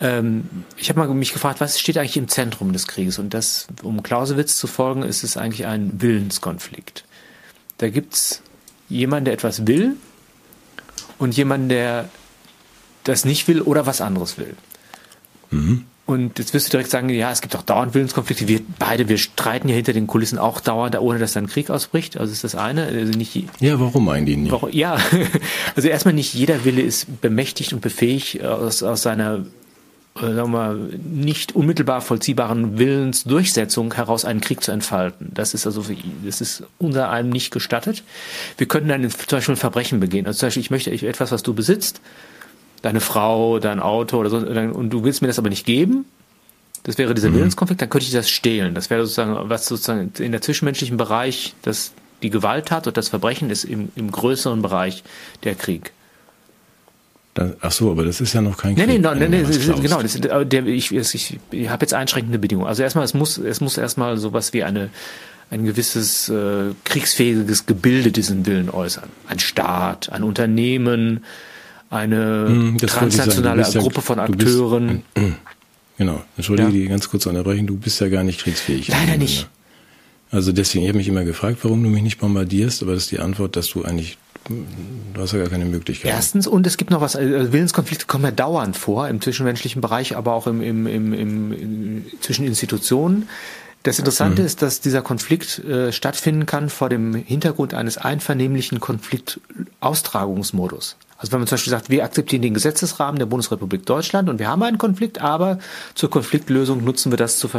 Ähm, ich habe mal mich gefragt, was steht eigentlich im Zentrum des Krieges? Und das, um Clausewitz zu folgen, ist es eigentlich ein Willenskonflikt. Da gibt's jemanden, der etwas will und jemanden, der das nicht will oder was anderes will. Mhm. Und jetzt wirst du direkt sagen, ja, es gibt auch dauernd Willenskonflikte. Wir beide, wir streiten ja hinter den Kulissen auch dauernd, ohne dass dann Krieg ausbricht. Also ist das eine. Also nicht, ja, warum eigentlich nicht? Warum, ja, also erstmal nicht jeder Wille ist bemächtigt und befähigt aus, aus seiner äh, sagen wir nicht unmittelbar vollziehbaren Willensdurchsetzung heraus einen Krieg zu entfalten. Das ist also, das ist unter einem nicht gestattet. Wir können dann zum Beispiel ein Verbrechen begehen. Also zum Beispiel, ich möchte etwas, was du besitzt, deine Frau, dein Auto oder so, und du willst mir das aber nicht geben, das wäre dieser mhm. Willenskonflikt, dann könnte ich das stehlen. Das wäre sozusagen, was sozusagen in der zwischenmenschlichen Bereich, das die Gewalttat und das Verbrechen ist im, im größeren Bereich der Krieg. Das, ach so, aber das ist ja noch kein Krieg. Nee, nee, nee, nee genau. Das, der, ich, ich, ich habe jetzt einschränkende Bedingungen. Also erstmal, es muss, es muss erstmal sowas wie eine, ein gewisses äh, kriegsfähiges Gebilde diesen Willen äußern. Ein Staat, ein Unternehmen, eine hm, transnationale Gruppe von Akteuren. Bist, genau, entschuldige ja. die ganz kurz unterbrechen, du bist ja gar nicht kriegsfähig. Leider nicht. Also deswegen, ich habe mich immer gefragt, warum du mich nicht bombardierst, aber das ist die Antwort, dass du eigentlich, du hast ja gar keine Möglichkeit. Erstens, und es gibt noch was, also Willenskonflikte kommen ja dauernd vor, im zwischenmenschlichen Bereich, aber auch im, im, im, im, im zwischen Institutionen. Das Interessante mhm. ist, dass dieser Konflikt äh, stattfinden kann vor dem Hintergrund eines einvernehmlichen Konfliktaustragungsmodus. Also wenn man zum Beispiel sagt, wir akzeptieren den Gesetzesrahmen der Bundesrepublik Deutschland und wir haben einen Konflikt, aber zur Konfliktlösung nutzen wir das zur,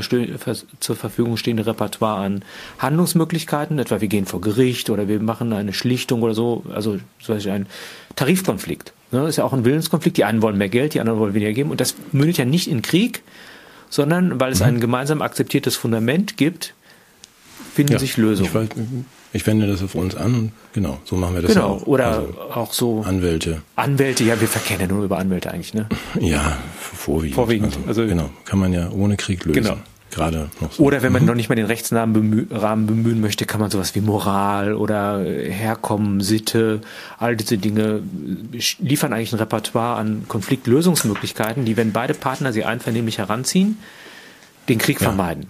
zur Verfügung stehende Repertoire an Handlungsmöglichkeiten, etwa wir gehen vor Gericht oder wir machen eine Schlichtung oder so, also zum Beispiel ein Tarifkonflikt. Ne, ist ja auch ein Willenskonflikt. Die einen wollen mehr Geld, die anderen wollen weniger geben. Und das mündet ja nicht in Krieg, sondern weil es mhm. ein gemeinsam akzeptiertes Fundament gibt, finden ja, sich Lösungen. Ich, weiß, ich wende das auf uns an und genau, so machen wir das genau. auch. Oder also auch so. Anwälte. Anwälte, ja, wir verkennen ja nur über Anwälte eigentlich, ne? Ja, vorwiegend. Vorwiegend. Also, also, genau, kann man ja ohne Krieg lösen. Genau. Gerade noch so. Oder wenn man mhm. noch nicht mal den Rechtsrahmen bemühen, bemühen möchte, kann man sowas wie Moral oder Herkommen, Sitte, all diese Dinge liefern eigentlich ein Repertoire an Konfliktlösungsmöglichkeiten, die, wenn beide Partner sie einvernehmlich heranziehen, den Krieg ja. vermeiden.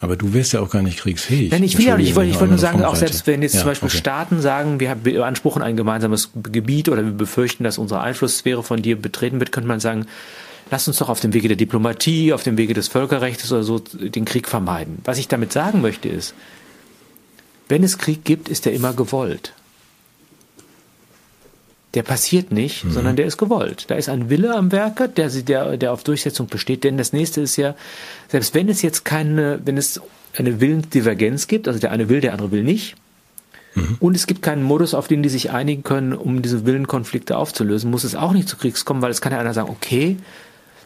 Aber du wärst ja auch gar nicht kriegsfähig. Nein, ich will ja nicht. Ich wollte, ich wollte nur sagen, auch selbst wenn jetzt ja, zum Beispiel okay. Staaten sagen, wir beanspruchen ein gemeinsames Gebiet oder wir befürchten, dass unsere Einflusssphäre von dir betreten wird, könnte man sagen, lass uns doch auf dem Wege der Diplomatie, auf dem Wege des Völkerrechts oder so den Krieg vermeiden. Was ich damit sagen möchte ist, wenn es Krieg gibt, ist er immer gewollt der passiert nicht, mhm. sondern der ist gewollt. Da ist ein Wille am Werke, der, der, der auf Durchsetzung besteht. Denn das nächste ist ja, selbst wenn es jetzt keine, wenn es eine Willensdivergenz gibt, also der eine will, der andere will nicht, mhm. und es gibt keinen Modus, auf den die sich einigen können, um diese Willenkonflikte aufzulösen, muss es auch nicht zu Kriegs kommen, weil es kann ja einer sagen, okay,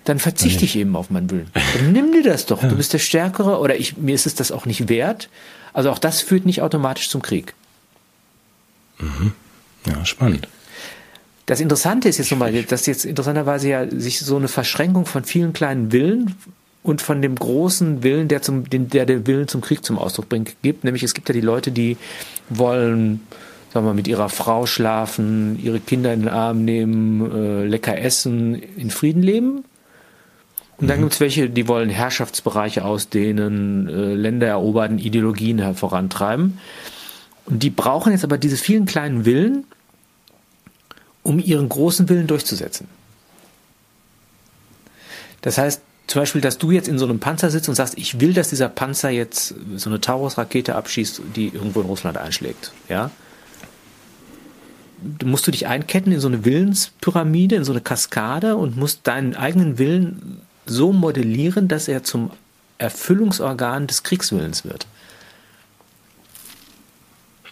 dann verzichte ich eben auf meinen Willen. Dann nimm dir das doch. Du bist der Stärkere oder ich, mir ist es das auch nicht wert. Also auch das führt nicht automatisch zum Krieg. Mhm. Ja, spannend. Das Interessante ist jetzt nochmal, dass jetzt interessanterweise ja sich so eine Verschränkung von vielen kleinen Willen und von dem großen Willen, der zum, den, der den Willen zum Krieg zum Ausdruck bringt, gibt. Nämlich es gibt ja die Leute, die wollen, sagen wir mal, mit ihrer Frau schlafen, ihre Kinder in den Arm nehmen, äh, lecker essen, in Frieden leben. Und dann mhm. gibt es welche, die wollen Herrschaftsbereiche ausdehnen, äh, Länder erobern, Ideologien vorantreiben. Und die brauchen jetzt aber diese vielen kleinen Willen, um ihren großen Willen durchzusetzen. Das heißt, zum Beispiel, dass du jetzt in so einem Panzer sitzt und sagst, ich will, dass dieser Panzer jetzt so eine Taurus-Rakete abschießt, die irgendwo in Russland einschlägt. Ja? musst du dich einketten in so eine Willenspyramide, in so eine Kaskade und musst deinen eigenen Willen so modellieren, dass er zum Erfüllungsorgan des Kriegswillens wird.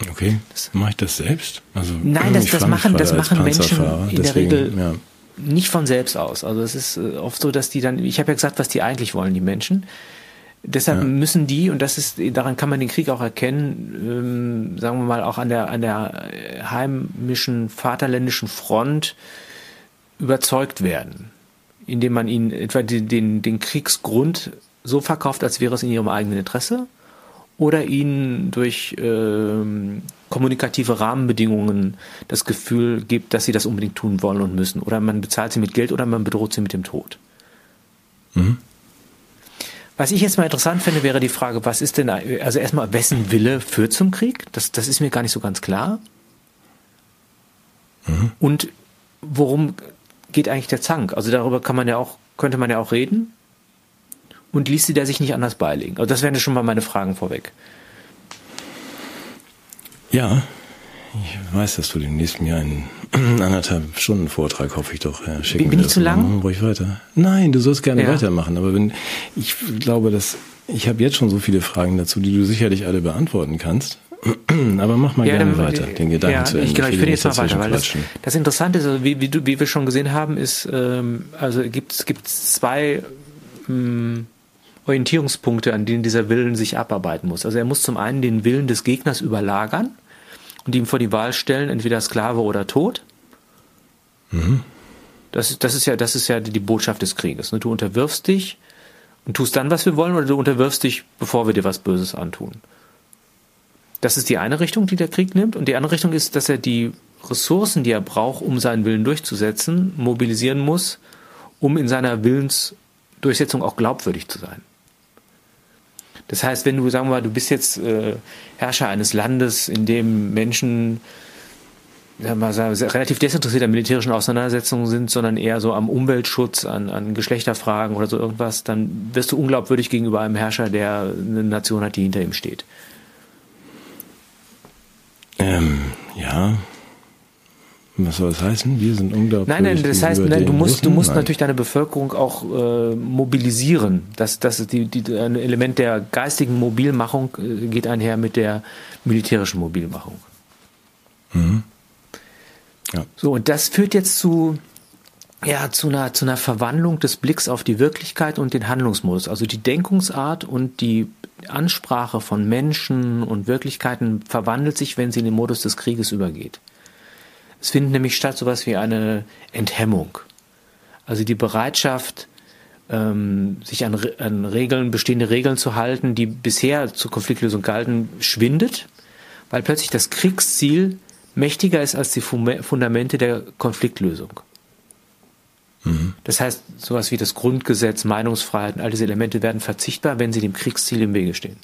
Okay, mache ich das selbst? Also, Nein, das, das machen, das machen Menschen in deswegen, der Regel ja. nicht von selbst aus. Also es ist äh, oft so, dass die dann, ich habe ja gesagt, was die eigentlich wollen, die Menschen. Deshalb ja. müssen die, und das ist, daran kann man den Krieg auch erkennen, ähm, sagen wir mal, auch an der, an der heimischen, vaterländischen Front überzeugt werden indem man ihnen etwa den, den, den Kriegsgrund so verkauft, als wäre es in ihrem eigenen Interesse, oder ihnen durch ähm, kommunikative Rahmenbedingungen das Gefühl gibt, dass sie das unbedingt tun wollen und müssen. Oder man bezahlt sie mit Geld oder man bedroht sie mit dem Tod. Mhm. Was ich jetzt mal interessant finde, wäre die Frage, was ist denn, also erstmal, wessen Wille führt zum Krieg? Das, das ist mir gar nicht so ganz klar. Mhm. Und worum geht eigentlich der Zank? Also darüber kann man ja auch, könnte man ja auch reden. Und ließ sie der sich nicht anders beilegen? Also das wären schon mal meine Fragen vorweg. Ja, ich weiß, dass du demnächst mir einen anderthalb Stunden Vortrag, hoffe ich doch, ja, schicken Bin ich zu lang? Ruhig weiter. Nein, du sollst gerne ja. weitermachen, aber wenn, ich glaube, dass, ich habe jetzt schon so viele Fragen dazu, die du sicherlich alle beantworten kannst. Aber mach mal ja, gerne weiter, den Gedanken ja, zu Ende. Ich, genau, ich finde jetzt mal weiter, weil das, das Interessante ist, also wie, wie, du, wie wir schon gesehen haben, ist, ähm, also gibt es zwei ähm, Orientierungspunkte, an denen dieser Willen sich abarbeiten muss. Also er muss zum einen den Willen des Gegners überlagern und ihm vor die Wahl stellen, entweder Sklave oder Tod. Mhm. Das, das, ist ja, das ist ja die Botschaft des Krieges. Ne? Du unterwirfst dich und tust dann, was wir wollen, oder du unterwirfst dich, bevor wir dir was Böses antun. Das ist die eine Richtung, die der Krieg nimmt. Und die andere Richtung ist, dass er die Ressourcen, die er braucht, um seinen Willen durchzusetzen, mobilisieren muss, um in seiner Willensdurchsetzung auch glaubwürdig zu sein. Das heißt, wenn du, sagen wir mal, du bist jetzt äh, Herrscher eines Landes, in dem Menschen sagen wir mal, relativ desinteressiert an militärischen Auseinandersetzungen sind, sondern eher so am Umweltschutz, an, an Geschlechterfragen oder so irgendwas, dann wirst du unglaubwürdig gegenüber einem Herrscher, der eine Nation hat, die hinter ihm steht. Ähm, ja. Was soll das heißen? Wir sind unglaublich. Nein, nein, das heißt, nein, du musst, du musst natürlich deine Bevölkerung auch äh, mobilisieren. Das, das ist die, die, ein Element der geistigen Mobilmachung äh, geht einher mit der militärischen Mobilmachung. Mhm. Ja. So, und das führt jetzt zu, ja, zu einer, zu einer Verwandlung des Blicks auf die Wirklichkeit und den Handlungsmodus. Also die Denkungsart und die Ansprache von Menschen und Wirklichkeiten verwandelt sich, wenn sie in den Modus des Krieges übergeht. Es findet nämlich statt sowas wie eine Enthemmung. Also die Bereitschaft, ähm, sich an, an Regeln, bestehende Regeln zu halten, die bisher zur Konfliktlösung galten, schwindet, weil plötzlich das Kriegsziel mächtiger ist als die Fundamente der Konfliktlösung. Mhm. Das heißt, sowas wie das Grundgesetz, Meinungsfreiheit, all diese Elemente werden verzichtbar, wenn sie dem Kriegsziel im Wege stehen.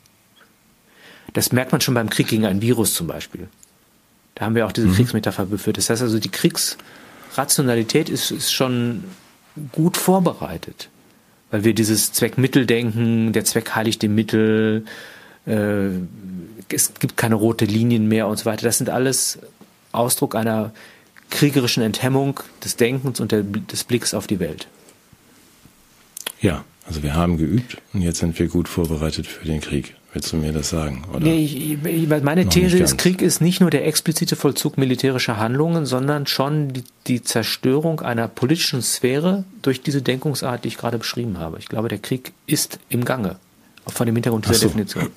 Das merkt man schon beim Krieg gegen ein Virus zum Beispiel. Da haben wir auch diese mhm. Kriegsmetapher beführt. Das heißt also, die Kriegsrationalität ist, ist schon gut vorbereitet, weil wir dieses Zweckmitteldenken, der Zweck heiligt dem Mittel, äh, es gibt keine rote Linien mehr und so weiter. Das sind alles Ausdruck einer kriegerischen Enthemmung des Denkens und der, des Blicks auf die Welt. Ja, also wir haben geübt und jetzt sind wir gut vorbereitet für den Krieg. Willst du mir das sagen? Oder nee, ich, ich, meine These ist, Krieg ist nicht nur der explizite Vollzug militärischer Handlungen, sondern schon die, die, Zerstörung einer politischen Sphäre durch diese Denkungsart, die ich gerade beschrieben habe. Ich glaube, der Krieg ist im Gange, von dem Hintergrund dieser so. Definition.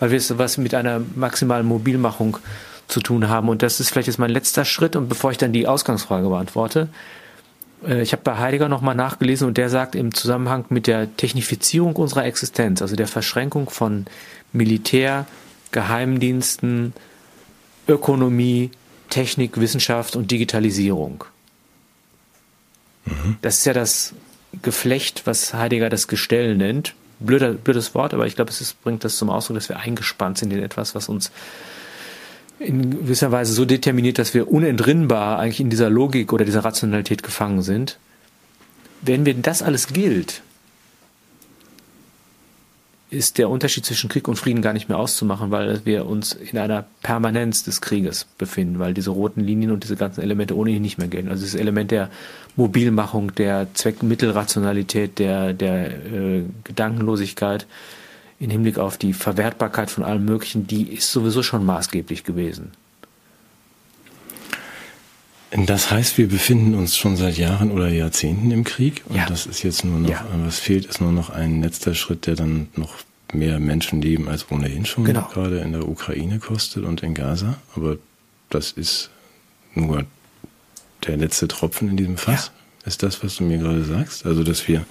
Weil wir es was mit einer maximalen Mobilmachung zu tun haben. Und das ist vielleicht jetzt mein letzter Schritt. Und bevor ich dann die Ausgangsfrage beantworte, ich habe bei Heidegger nochmal nachgelesen und der sagt im Zusammenhang mit der Technifizierung unserer Existenz, also der Verschränkung von Militär, Geheimdiensten, Ökonomie, Technik, Wissenschaft und Digitalisierung. Mhm. Das ist ja das Geflecht, was Heidegger das Gestell nennt. Blöder, blödes Wort, aber ich glaube, es ist, bringt das zum Ausdruck, dass wir eingespannt sind in etwas, was uns in gewisser Weise so determiniert, dass wir unentrinnbar eigentlich in dieser Logik oder dieser Rationalität gefangen sind. Wenn wir das alles gilt, ist der Unterschied zwischen Krieg und Frieden gar nicht mehr auszumachen, weil wir uns in einer Permanenz des Krieges befinden, weil diese roten Linien und diese ganzen Elemente ohnehin nicht mehr gelten. Also das Element der Mobilmachung, der Zweckmittelrationalität, der, der äh, Gedankenlosigkeit, in Hinblick auf die Verwertbarkeit von allem Möglichen, die ist sowieso schon maßgeblich gewesen. Das heißt, wir befinden uns schon seit Jahren oder Jahrzehnten im Krieg und ja. das ist jetzt nur noch, ja. was fehlt, ist nur noch ein letzter Schritt, der dann noch mehr Menschenleben als ohnehin schon genau. gerade in der Ukraine kostet und in Gaza. Aber das ist nur der letzte Tropfen in diesem Fass. Ja. Ist das, was du mir gerade sagst? Also, dass wir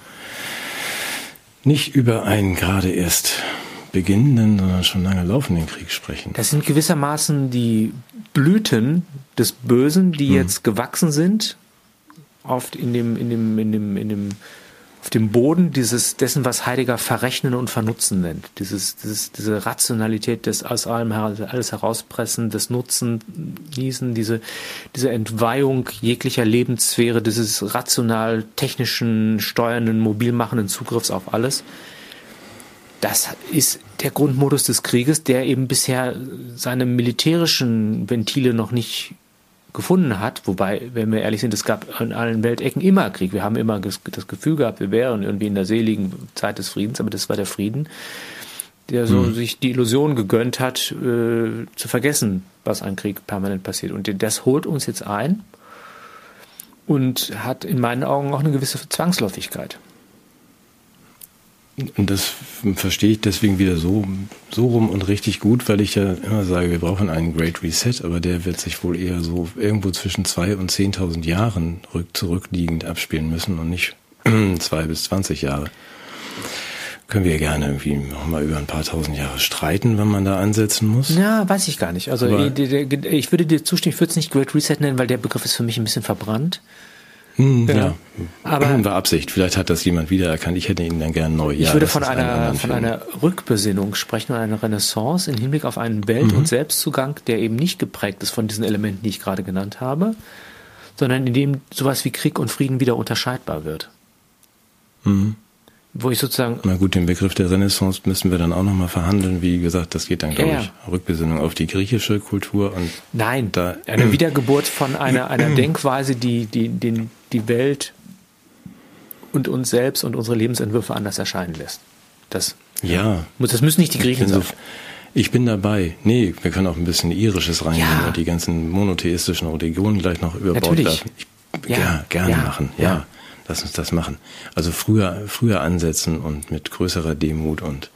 nicht über einen gerade erst beginnenden, sondern schon lange laufenden Krieg sprechen. Das sind gewissermaßen die Blüten des Bösen, die hm. jetzt gewachsen sind, oft in dem, in dem, in dem, in dem auf dem Boden dieses, dessen, was Heidegger Verrechnen und Vernutzen nennt. Dieses, dieses, diese Rationalität des aus allem alles herauspressen, des Nutzen, Niesen, diese, diese Entweihung jeglicher Lebenssphäre, dieses rational technischen, steuernden, mobilmachenden Zugriffs auf alles. Das ist der Grundmodus des Krieges, der eben bisher seine militärischen Ventile noch nicht gefunden hat, wobei, wenn wir ehrlich sind, es gab in allen Weltecken immer Krieg. Wir haben immer das Gefühl gehabt, wir wären irgendwie in der seligen Zeit des Friedens, aber das war der Frieden, der so mhm. sich die Illusion gegönnt hat, äh, zu vergessen, was ein Krieg permanent passiert. Und das holt uns jetzt ein und hat in meinen Augen auch eine gewisse Zwangsläufigkeit. Und das verstehe ich deswegen wieder so, so rum und richtig gut, weil ich ja immer sage, wir brauchen einen Great Reset, aber der wird sich wohl eher so irgendwo zwischen zwei und zehntausend Jahren zurückliegend abspielen müssen und nicht zwei bis zwanzig Jahre. Können wir gerne irgendwie noch mal über ein paar tausend Jahre streiten, wenn man da ansetzen muss? Ja, weiß ich gar nicht. Also ich, ich würde dir zustimmen, ich würde es nicht Great Reset nennen, weil der Begriff ist für mich ein bisschen verbrannt. Hm, ja. ja. Aber war Absicht. Vielleicht hat das jemand wiedererkannt. Ich hätte ihn dann gern neu. Ich ja, würde von einer, von einer Rückbesinnung sprechen und einer Renaissance im Hinblick auf einen Welt- mhm. und Selbstzugang, der eben nicht geprägt ist von diesen Elementen, die ich gerade genannt habe, sondern in dem sowas wie Krieg und Frieden wieder unterscheidbar wird. Mhm wo ich sozusagen. Na gut, den Begriff der Renaissance müssen wir dann auch nochmal verhandeln. Wie gesagt, das geht dann, glaube ja, ich, Rückbesinnung auf die griechische Kultur und. Nein, da, eine Wiedergeburt von einer, einer Denkweise, die, die, den, die Welt und uns selbst und unsere Lebensentwürfe anders erscheinen lässt. Das, ja. Das müssen nicht die Griechen sein. ich bin dabei. Nee, wir können auch ein bisschen Irisches reingehen ja. und die ganzen monotheistischen Religionen gleich noch über Bord werfen. Ich, ja, ja, gerne machen, ja. Lass uns das machen. Also früher, früher ansetzen und mit größerer Demut und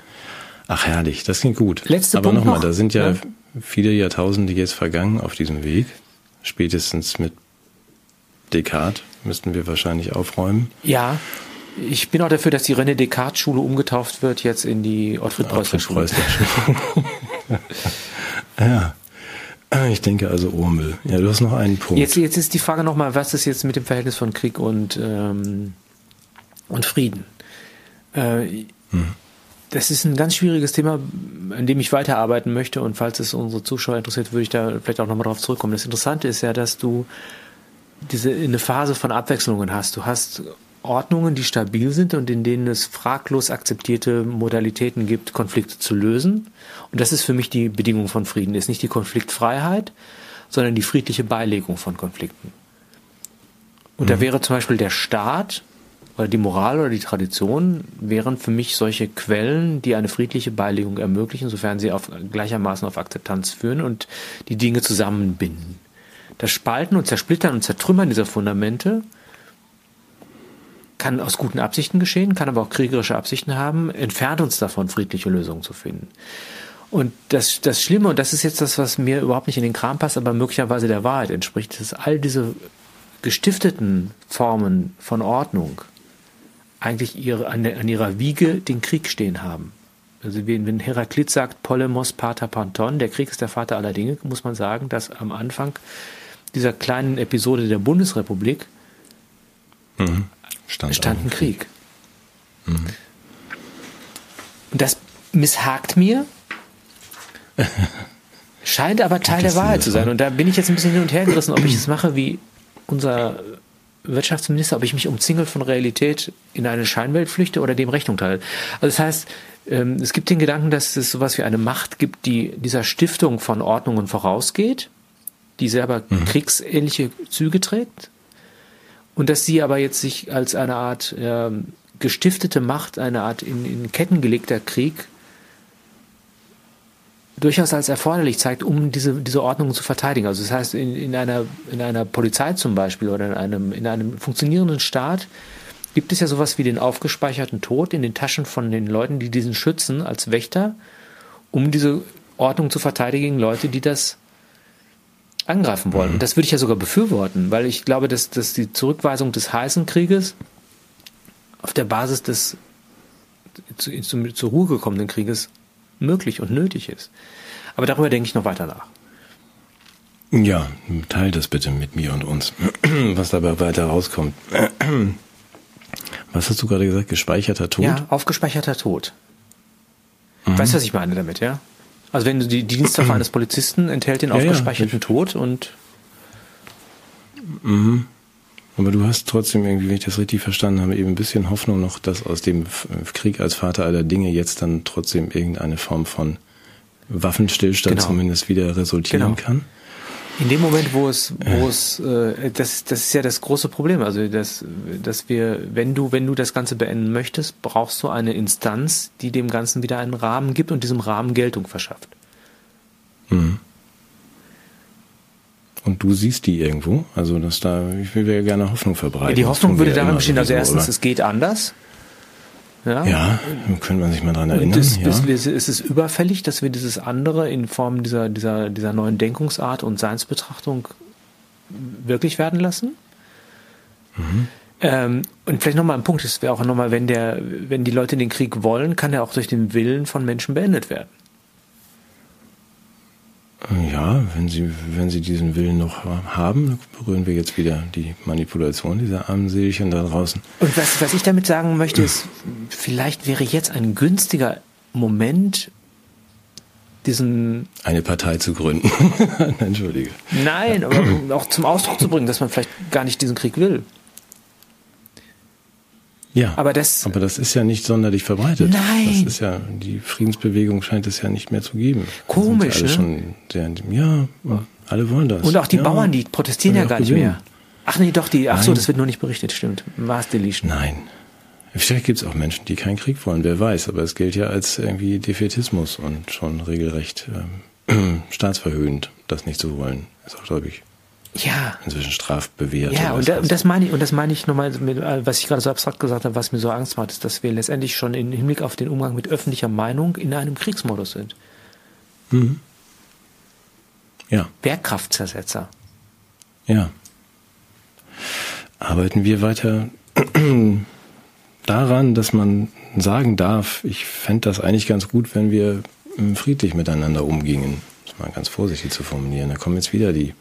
ach herrlich, das klingt gut. Letzte Aber nochmal, noch. da sind ja, ja viele Jahrtausende jetzt vergangen auf diesem Weg. Spätestens mit Descartes müssten wir wahrscheinlich aufräumen. Ja, ich bin auch dafür, dass die René Descartes Schule umgetauft wird jetzt in die Ottfried Preußler Schule. ja. Ich denke also Urmel. Ja, du hast noch einen Punkt. Jetzt, jetzt ist die Frage nochmal, was ist jetzt mit dem Verhältnis von Krieg und, ähm, und Frieden? Äh, hm. Das ist ein ganz schwieriges Thema, an dem ich weiterarbeiten möchte und falls es unsere Zuschauer interessiert, würde ich da vielleicht auch nochmal drauf zurückkommen. Das Interessante ist ja, dass du diese eine Phase von Abwechslungen hast. Du hast Ordnungen, die stabil sind und in denen es fraglos akzeptierte Modalitäten gibt, Konflikte zu lösen. Und das ist für mich die Bedingung von Frieden. Ist nicht die Konfliktfreiheit, sondern die friedliche Beilegung von Konflikten. Und mhm. da wäre zum Beispiel der Staat oder die Moral oder die Tradition wären für mich solche Quellen, die eine friedliche Beilegung ermöglichen, sofern sie auf, gleichermaßen auf Akzeptanz führen und die Dinge zusammenbinden. Das Spalten und Zersplittern und Zertrümmern dieser Fundamente kann aus guten Absichten geschehen, kann aber auch kriegerische Absichten haben, entfernt uns davon, friedliche Lösungen zu finden. Und das, das Schlimme, und das ist jetzt das, was mir überhaupt nicht in den Kram passt, aber möglicherweise der Wahrheit entspricht, dass all diese gestifteten Formen von Ordnung eigentlich ihre, an, der, an ihrer Wiege den Krieg stehen haben. Also wenn Heraklit sagt, Polemos pater panton, der Krieg ist der Vater aller Dinge, muss man sagen, dass am Anfang dieser kleinen Episode der Bundesrepublik mhm. stand, stand ein Krieg. Mhm. Und das misshakt mir, scheint aber Teil der Wahrheit zu sein. Und da bin ich jetzt ein bisschen hin und her gerissen, ob ich es mache wie unser Wirtschaftsminister, ob ich mich umzingelt von Realität in eine Scheinwelt flüchte oder dem Rechnung teile. Also das heißt, ähm, es gibt den Gedanken, dass es sowas wie eine Macht gibt, die dieser Stiftung von Ordnungen vorausgeht, die selber mhm. kriegsähnliche Züge trägt und dass sie aber jetzt sich als eine Art äh, gestiftete Macht, eine Art in, in Ketten gelegter Krieg durchaus als erforderlich zeigt, um diese, diese Ordnung zu verteidigen. Also das heißt, in, in, einer, in einer Polizei zum Beispiel oder in einem, in einem funktionierenden Staat gibt es ja sowas wie den aufgespeicherten Tod in den Taschen von den Leuten, die diesen schützen als Wächter, um diese Ordnung zu verteidigen Leute, die das angreifen wollen. Und mhm. das würde ich ja sogar befürworten, weil ich glaube, dass, dass die Zurückweisung des heißen Krieges auf der Basis des zu, zu, zur Ruhe gekommenen Krieges möglich und nötig ist. Aber darüber denke ich noch weiter nach. Ja, teil das bitte mit mir und uns, was dabei weiter rauskommt. Was hast du gerade gesagt? Gespeicherter Tod? Ja, aufgespeicherter Tod. Mhm. Weißt du, was ich meine damit, ja? Also wenn du die Dienstwaffe eines Polizisten enthält den aufgespeicherten ja, Tod und mhm. Aber du hast trotzdem irgendwie, wenn ich das richtig verstanden habe, eben ein bisschen Hoffnung noch, dass aus dem Krieg als Vater aller Dinge jetzt dann trotzdem irgendeine Form von Waffenstillstand genau. zumindest wieder resultieren genau. kann. In dem Moment, wo es, wo es, äh, das, das ist ja das große Problem. Also, dass, dass wir, wenn du, wenn du das Ganze beenden möchtest, brauchst du eine Instanz, die dem Ganzen wieder einen Rahmen gibt und diesem Rahmen Geltung verschafft. Mhm. Und du siehst die irgendwo? Also, dass da, ich will ja gerne Hoffnung verbreiten. Ja, die Hoffnung würde darin bestehen, also erstens, oder? es geht anders. Ja, ja könnte man sich mal dran erinnern. Und es, ja. es, es ist überfällig, dass wir dieses andere in Form dieser, dieser, dieser neuen Denkungsart und Seinsbetrachtung wirklich werden lassen. Mhm. Ähm, und vielleicht nochmal ein Punkt, das wäre auch nochmal, wenn der, wenn die Leute den Krieg wollen, kann er auch durch den Willen von Menschen beendet werden. Ja, wenn Sie, wenn Sie diesen Willen noch haben, berühren wir jetzt wieder die Manipulation dieser armen Seelchen da draußen. Und was, was ich damit sagen möchte, ist, vielleicht wäre jetzt ein günstiger Moment, diesen. Eine Partei zu gründen. Entschuldige. Nein, aber auch zum Ausdruck zu bringen, dass man vielleicht gar nicht diesen Krieg will. Ja, aber das, aber das ist ja nicht sonderlich verbreitet. Nein. Das ist ja, die Friedensbewegung scheint es ja nicht mehr zu geben. Komisch, ja, ne? Schon sehr, ja, alle wollen das. Und auch die ja, Bauern, die protestieren ja gar nicht mehr. Ach nee, doch, die, ach Nein. so, das wird nur nicht berichtet, stimmt. Mars Deletion. Nein. Vielleicht gibt es auch Menschen, die keinen Krieg wollen, wer weiß, aber es gilt ja als irgendwie Defetismus und schon regelrecht ähm, staatsverhöhnend, das nicht zu wollen. Ist auch, glaube ich, ja. inzwischen strafbewehrt. Ja, und, da, und, das meine ich, und das meine ich nochmal, mit, was ich gerade so abstrakt gesagt habe, was mir so Angst macht, ist, dass wir letztendlich schon im Hinblick auf den Umgang mit öffentlicher Meinung in einem Kriegsmodus sind. Mhm. Ja. Wehrkraftzersetzer. Ja. Arbeiten wir weiter daran, dass man sagen darf, ich fände das eigentlich ganz gut, wenn wir friedlich miteinander umgingen. Das mal ganz vorsichtig zu formulieren. Da kommen jetzt wieder die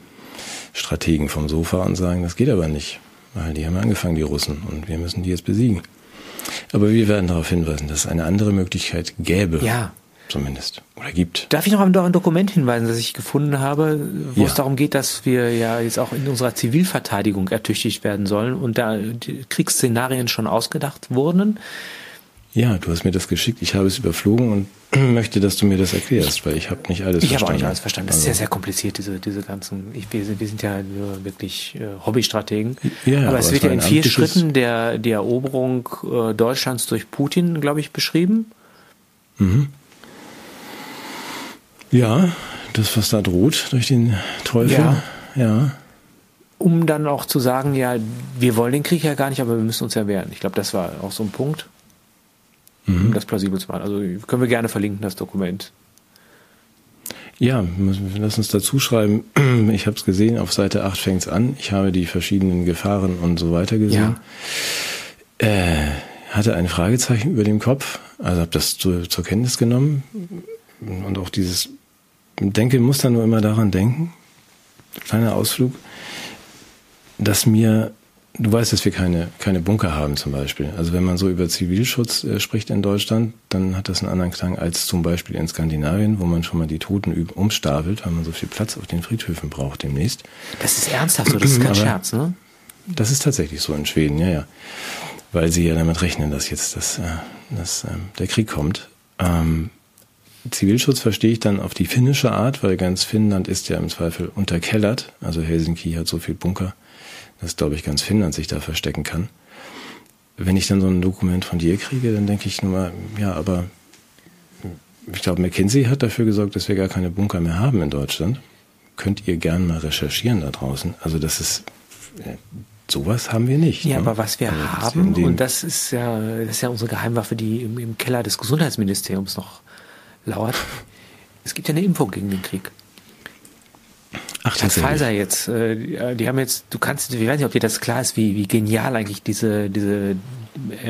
Strategen vom Sofa und sagen, das geht aber nicht, weil die haben angefangen, die Russen, und wir müssen die jetzt besiegen. Aber wir werden darauf hinweisen, dass es eine andere Möglichkeit gäbe. Ja. Zumindest. Oder gibt. Darf ich noch ein, ein Dokument hinweisen, das ich gefunden habe, wo ja. es darum geht, dass wir ja jetzt auch in unserer Zivilverteidigung ertüchtigt werden sollen und da Kriegsszenarien schon ausgedacht wurden. Ja, du hast mir das geschickt. Ich habe es überflogen und möchte, dass du mir das erklärst, weil ich habe nicht alles ich verstanden. Ich habe auch nicht alles verstanden. Das also. ist sehr, sehr kompliziert, diese, diese ganzen. Ich, wir, sind, wir sind ja wirklich äh, Hobbystrategen. Ja, aber, aber es wird ja in vier Schritten der, die Eroberung äh, Deutschlands durch Putin, glaube ich, beschrieben. Mhm. Ja, das, was da droht durch den Teufel. Ja. ja. Um dann auch zu sagen, ja, wir wollen den Krieg ja gar nicht, aber wir müssen uns ja wehren. Ich glaube, das war auch so ein Punkt. Um das plausibel zu machen. Also können wir gerne verlinken, das Dokument. Ja, lass uns dazu schreiben. Ich habe es gesehen, auf Seite 8 fängt es an. Ich habe die verschiedenen Gefahren und so weiter gesehen. Ja. Äh, hatte ein Fragezeichen über dem Kopf, also habe das zu, zur Kenntnis genommen und auch dieses Denke muss dann nur immer daran denken, kleiner Ausflug, dass mir Du weißt, dass wir keine, keine Bunker haben zum Beispiel. Also wenn man so über Zivilschutz äh, spricht in Deutschland, dann hat das einen anderen Klang als zum Beispiel in Skandinavien, wo man schon mal die Toten umstapelt, weil man so viel Platz auf den Friedhöfen braucht demnächst. Das ist ernsthaft so, das ist kein Aber Scherz, ne? Das ist tatsächlich so in Schweden, ja, ja. Weil sie ja damit rechnen, dass jetzt das, äh, dass, äh, der Krieg kommt. Ähm, Zivilschutz verstehe ich dann auf die finnische Art, weil ganz Finnland ist ja im Zweifel unterkellert. Also Helsinki hat so viel Bunker dass, glaube ich, ganz Finnland sich da verstecken kann. Wenn ich dann so ein Dokument von dir kriege, dann denke ich nur mal, ja, aber ich glaube, McKinsey hat dafür gesorgt, dass wir gar keine Bunker mehr haben in Deutschland. Könnt ihr gern mal recherchieren da draußen. Also das ist, äh, sowas haben wir nicht. Ja, ne? aber was wir also haben, und das ist ja, das ist ja unsere Geheimwaffe, die im, im Keller des Gesundheitsministeriums noch lauert. Es gibt ja eine Impfung gegen den Krieg. Ach, das Pfizer jetzt, äh, die haben jetzt, du kannst, ich weiß nicht, ob dir das klar ist, wie, wie genial eigentlich diese, diese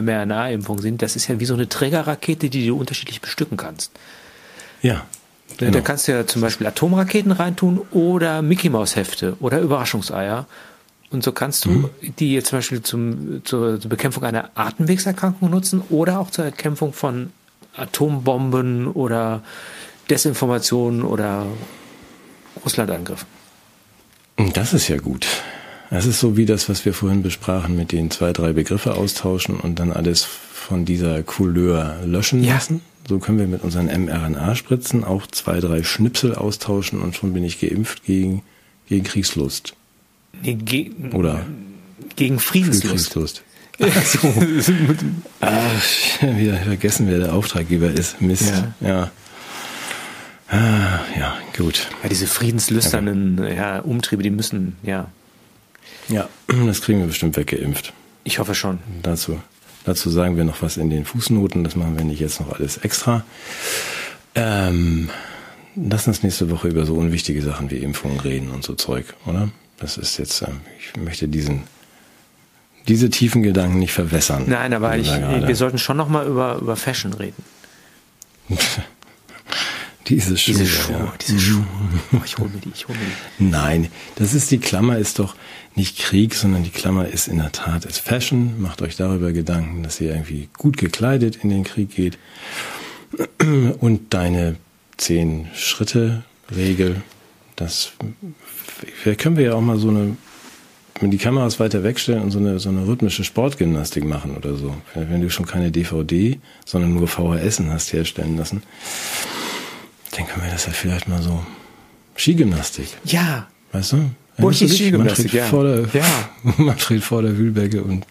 mRNA-Impfungen sind. Das ist ja wie so eine Trägerrakete, die du unterschiedlich bestücken kannst. Ja. Genau. Da kannst du ja zum Beispiel Atomraketen reintun oder Mickey-Maus-Hefte oder Überraschungseier. Und so kannst du mhm. die jetzt zum Beispiel zum, zur, zur Bekämpfung einer Atemwegserkrankung nutzen oder auch zur Bekämpfung von Atombomben oder Desinformationen oder Russlandangriffen. Das ist ja gut. Das ist so wie das, was wir vorhin besprachen, mit den zwei, drei Begriffe austauschen und dann alles von dieser Couleur löschen ja. lassen. So können wir mit unseren mRNA-Spritzen auch zwei, drei Schnipsel austauschen und schon bin ich geimpft gegen, gegen Kriegslust. Nee, ge Oder gegen Friedenslust. Kriegslust. Ach so. Ach, wieder vergessen, wer der Auftraggeber ist. Mist. Ja. ja. Ah, ja, gut. Ja, diese friedenslüsternen ja, Umtriebe, die müssen, ja. Ja, das kriegen wir bestimmt weggeimpft. Ich hoffe schon. Dazu, dazu sagen wir noch was in den Fußnoten. Das machen wir nicht jetzt noch alles extra. Ähm, lass uns nächste Woche über so unwichtige Sachen wie Impfungen reden und so Zeug, oder? Das ist jetzt, ähm, ich möchte diesen, diese tiefen Gedanken nicht verwässern. Nein, aber ich, wir sollten schon noch mal über, über Fashion reden. Diese Schuhe. Diese Schuhe, ja. diese Schuhe. Oh, ich hole mir die, ich hole mir die. Nein, das ist die Klammer, ist doch nicht Krieg, sondern die Klammer ist in der Tat ist Fashion. Macht euch darüber Gedanken, dass ihr irgendwie gut gekleidet in den Krieg geht. Und deine zehn Schritte Regel, das vielleicht können wir ja auch mal so eine wenn die Kameras weiter wegstellen und so eine, so eine rhythmische Sportgymnastik machen oder so. Wenn du schon keine DVD, sondern nur VHS hast herstellen lassen, dann können wir das ja vielleicht mal so. Skigymnastik. Ja. Weißt du? Burchi Skigymnastik, ja. Vor der, ja. Manfred vor der Wühlbecke und,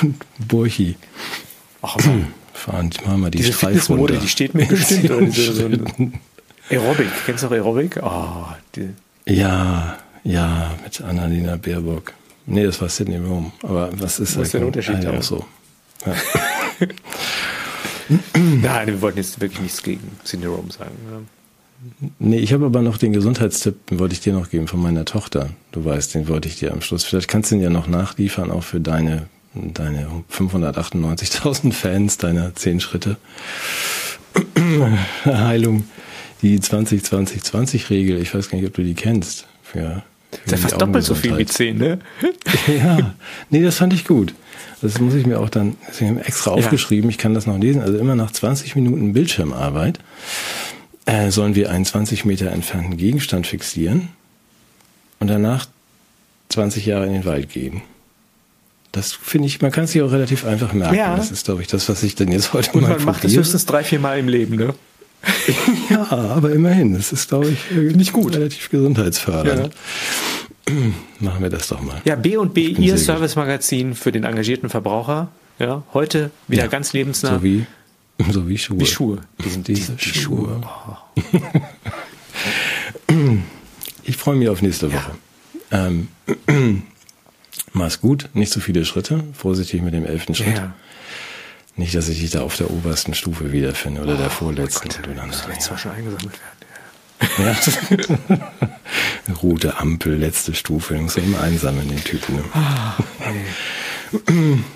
und Burchi. Ach, Mann. Fahren, machen wir die Diese Streif runter. die steht mir bestimmt. Diese, so Aerobic, kennst du auch Aerobic? Oh, ja, ja, mit Annalena Baerbock. Nee, das war Sydney Rome. Aber was ist was ist der Unterschied? Ja. auch so. Ja. Nein, wir wollten jetzt wirklich nichts gegen Syndrom sagen. Nee, ich habe aber noch den Gesundheitstipp, den wollte ich dir noch geben von meiner Tochter. Du weißt, den wollte ich dir am Schluss. Vielleicht kannst du ihn ja noch nachliefern, auch für deine, deine 598.000 Fans deiner 10 Schritte. Heilung, die 20-20-20-Regel. Ich weiß gar nicht, ob du die kennst. Für das ist ja fast doppelt so viel wie 10, ne? ja, nee, das fand ich gut. Das muss ich mir auch dann extra aufgeschrieben, ja. ich kann das noch lesen. Also immer nach 20 Minuten Bildschirmarbeit äh, sollen wir einen 20 Meter entfernten Gegenstand fixieren und danach 20 Jahre in den Wald gehen. Das finde ich, man kann es sich auch relativ einfach merken. Ja. Das ist, glaube ich, das, was ich dann jetzt heute Und mal man macht das höchstens drei, vier Mal im Leben, ne? Ja, aber immerhin. Das ist, glaube ich, nicht gut. Relativ gesundheitsfördernd. Machen wir das doch mal. Ja, B und B, bin Ihr Servicemagazin für den engagierten Verbraucher. Ja, heute wieder Ja. ganz lebensnah. So wie, so wie Schuhe. Wie Schuhe. Die sind diese die Schuhe. Ich freue mich auf nächste Woche. Ähm, mach's gut, nicht so viele Schritte. Vorsichtig mit dem elften Schritt. Ja. Nicht, dass ich dich da auf der obersten Stufe wiederfinde oder der vorletzten. Oh Gott, du dann muss vielleicht zwar schon eingesammelt werden. Ja. Rote Ampel, letzte Stufe. Du musst ja immer einsammeln, den Typen. Ne?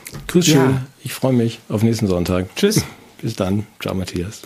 Grüß Ja. schön. Ich freue mich auf nächsten Sonntag. Tschüss. Bis dann. Ciao, Matthias.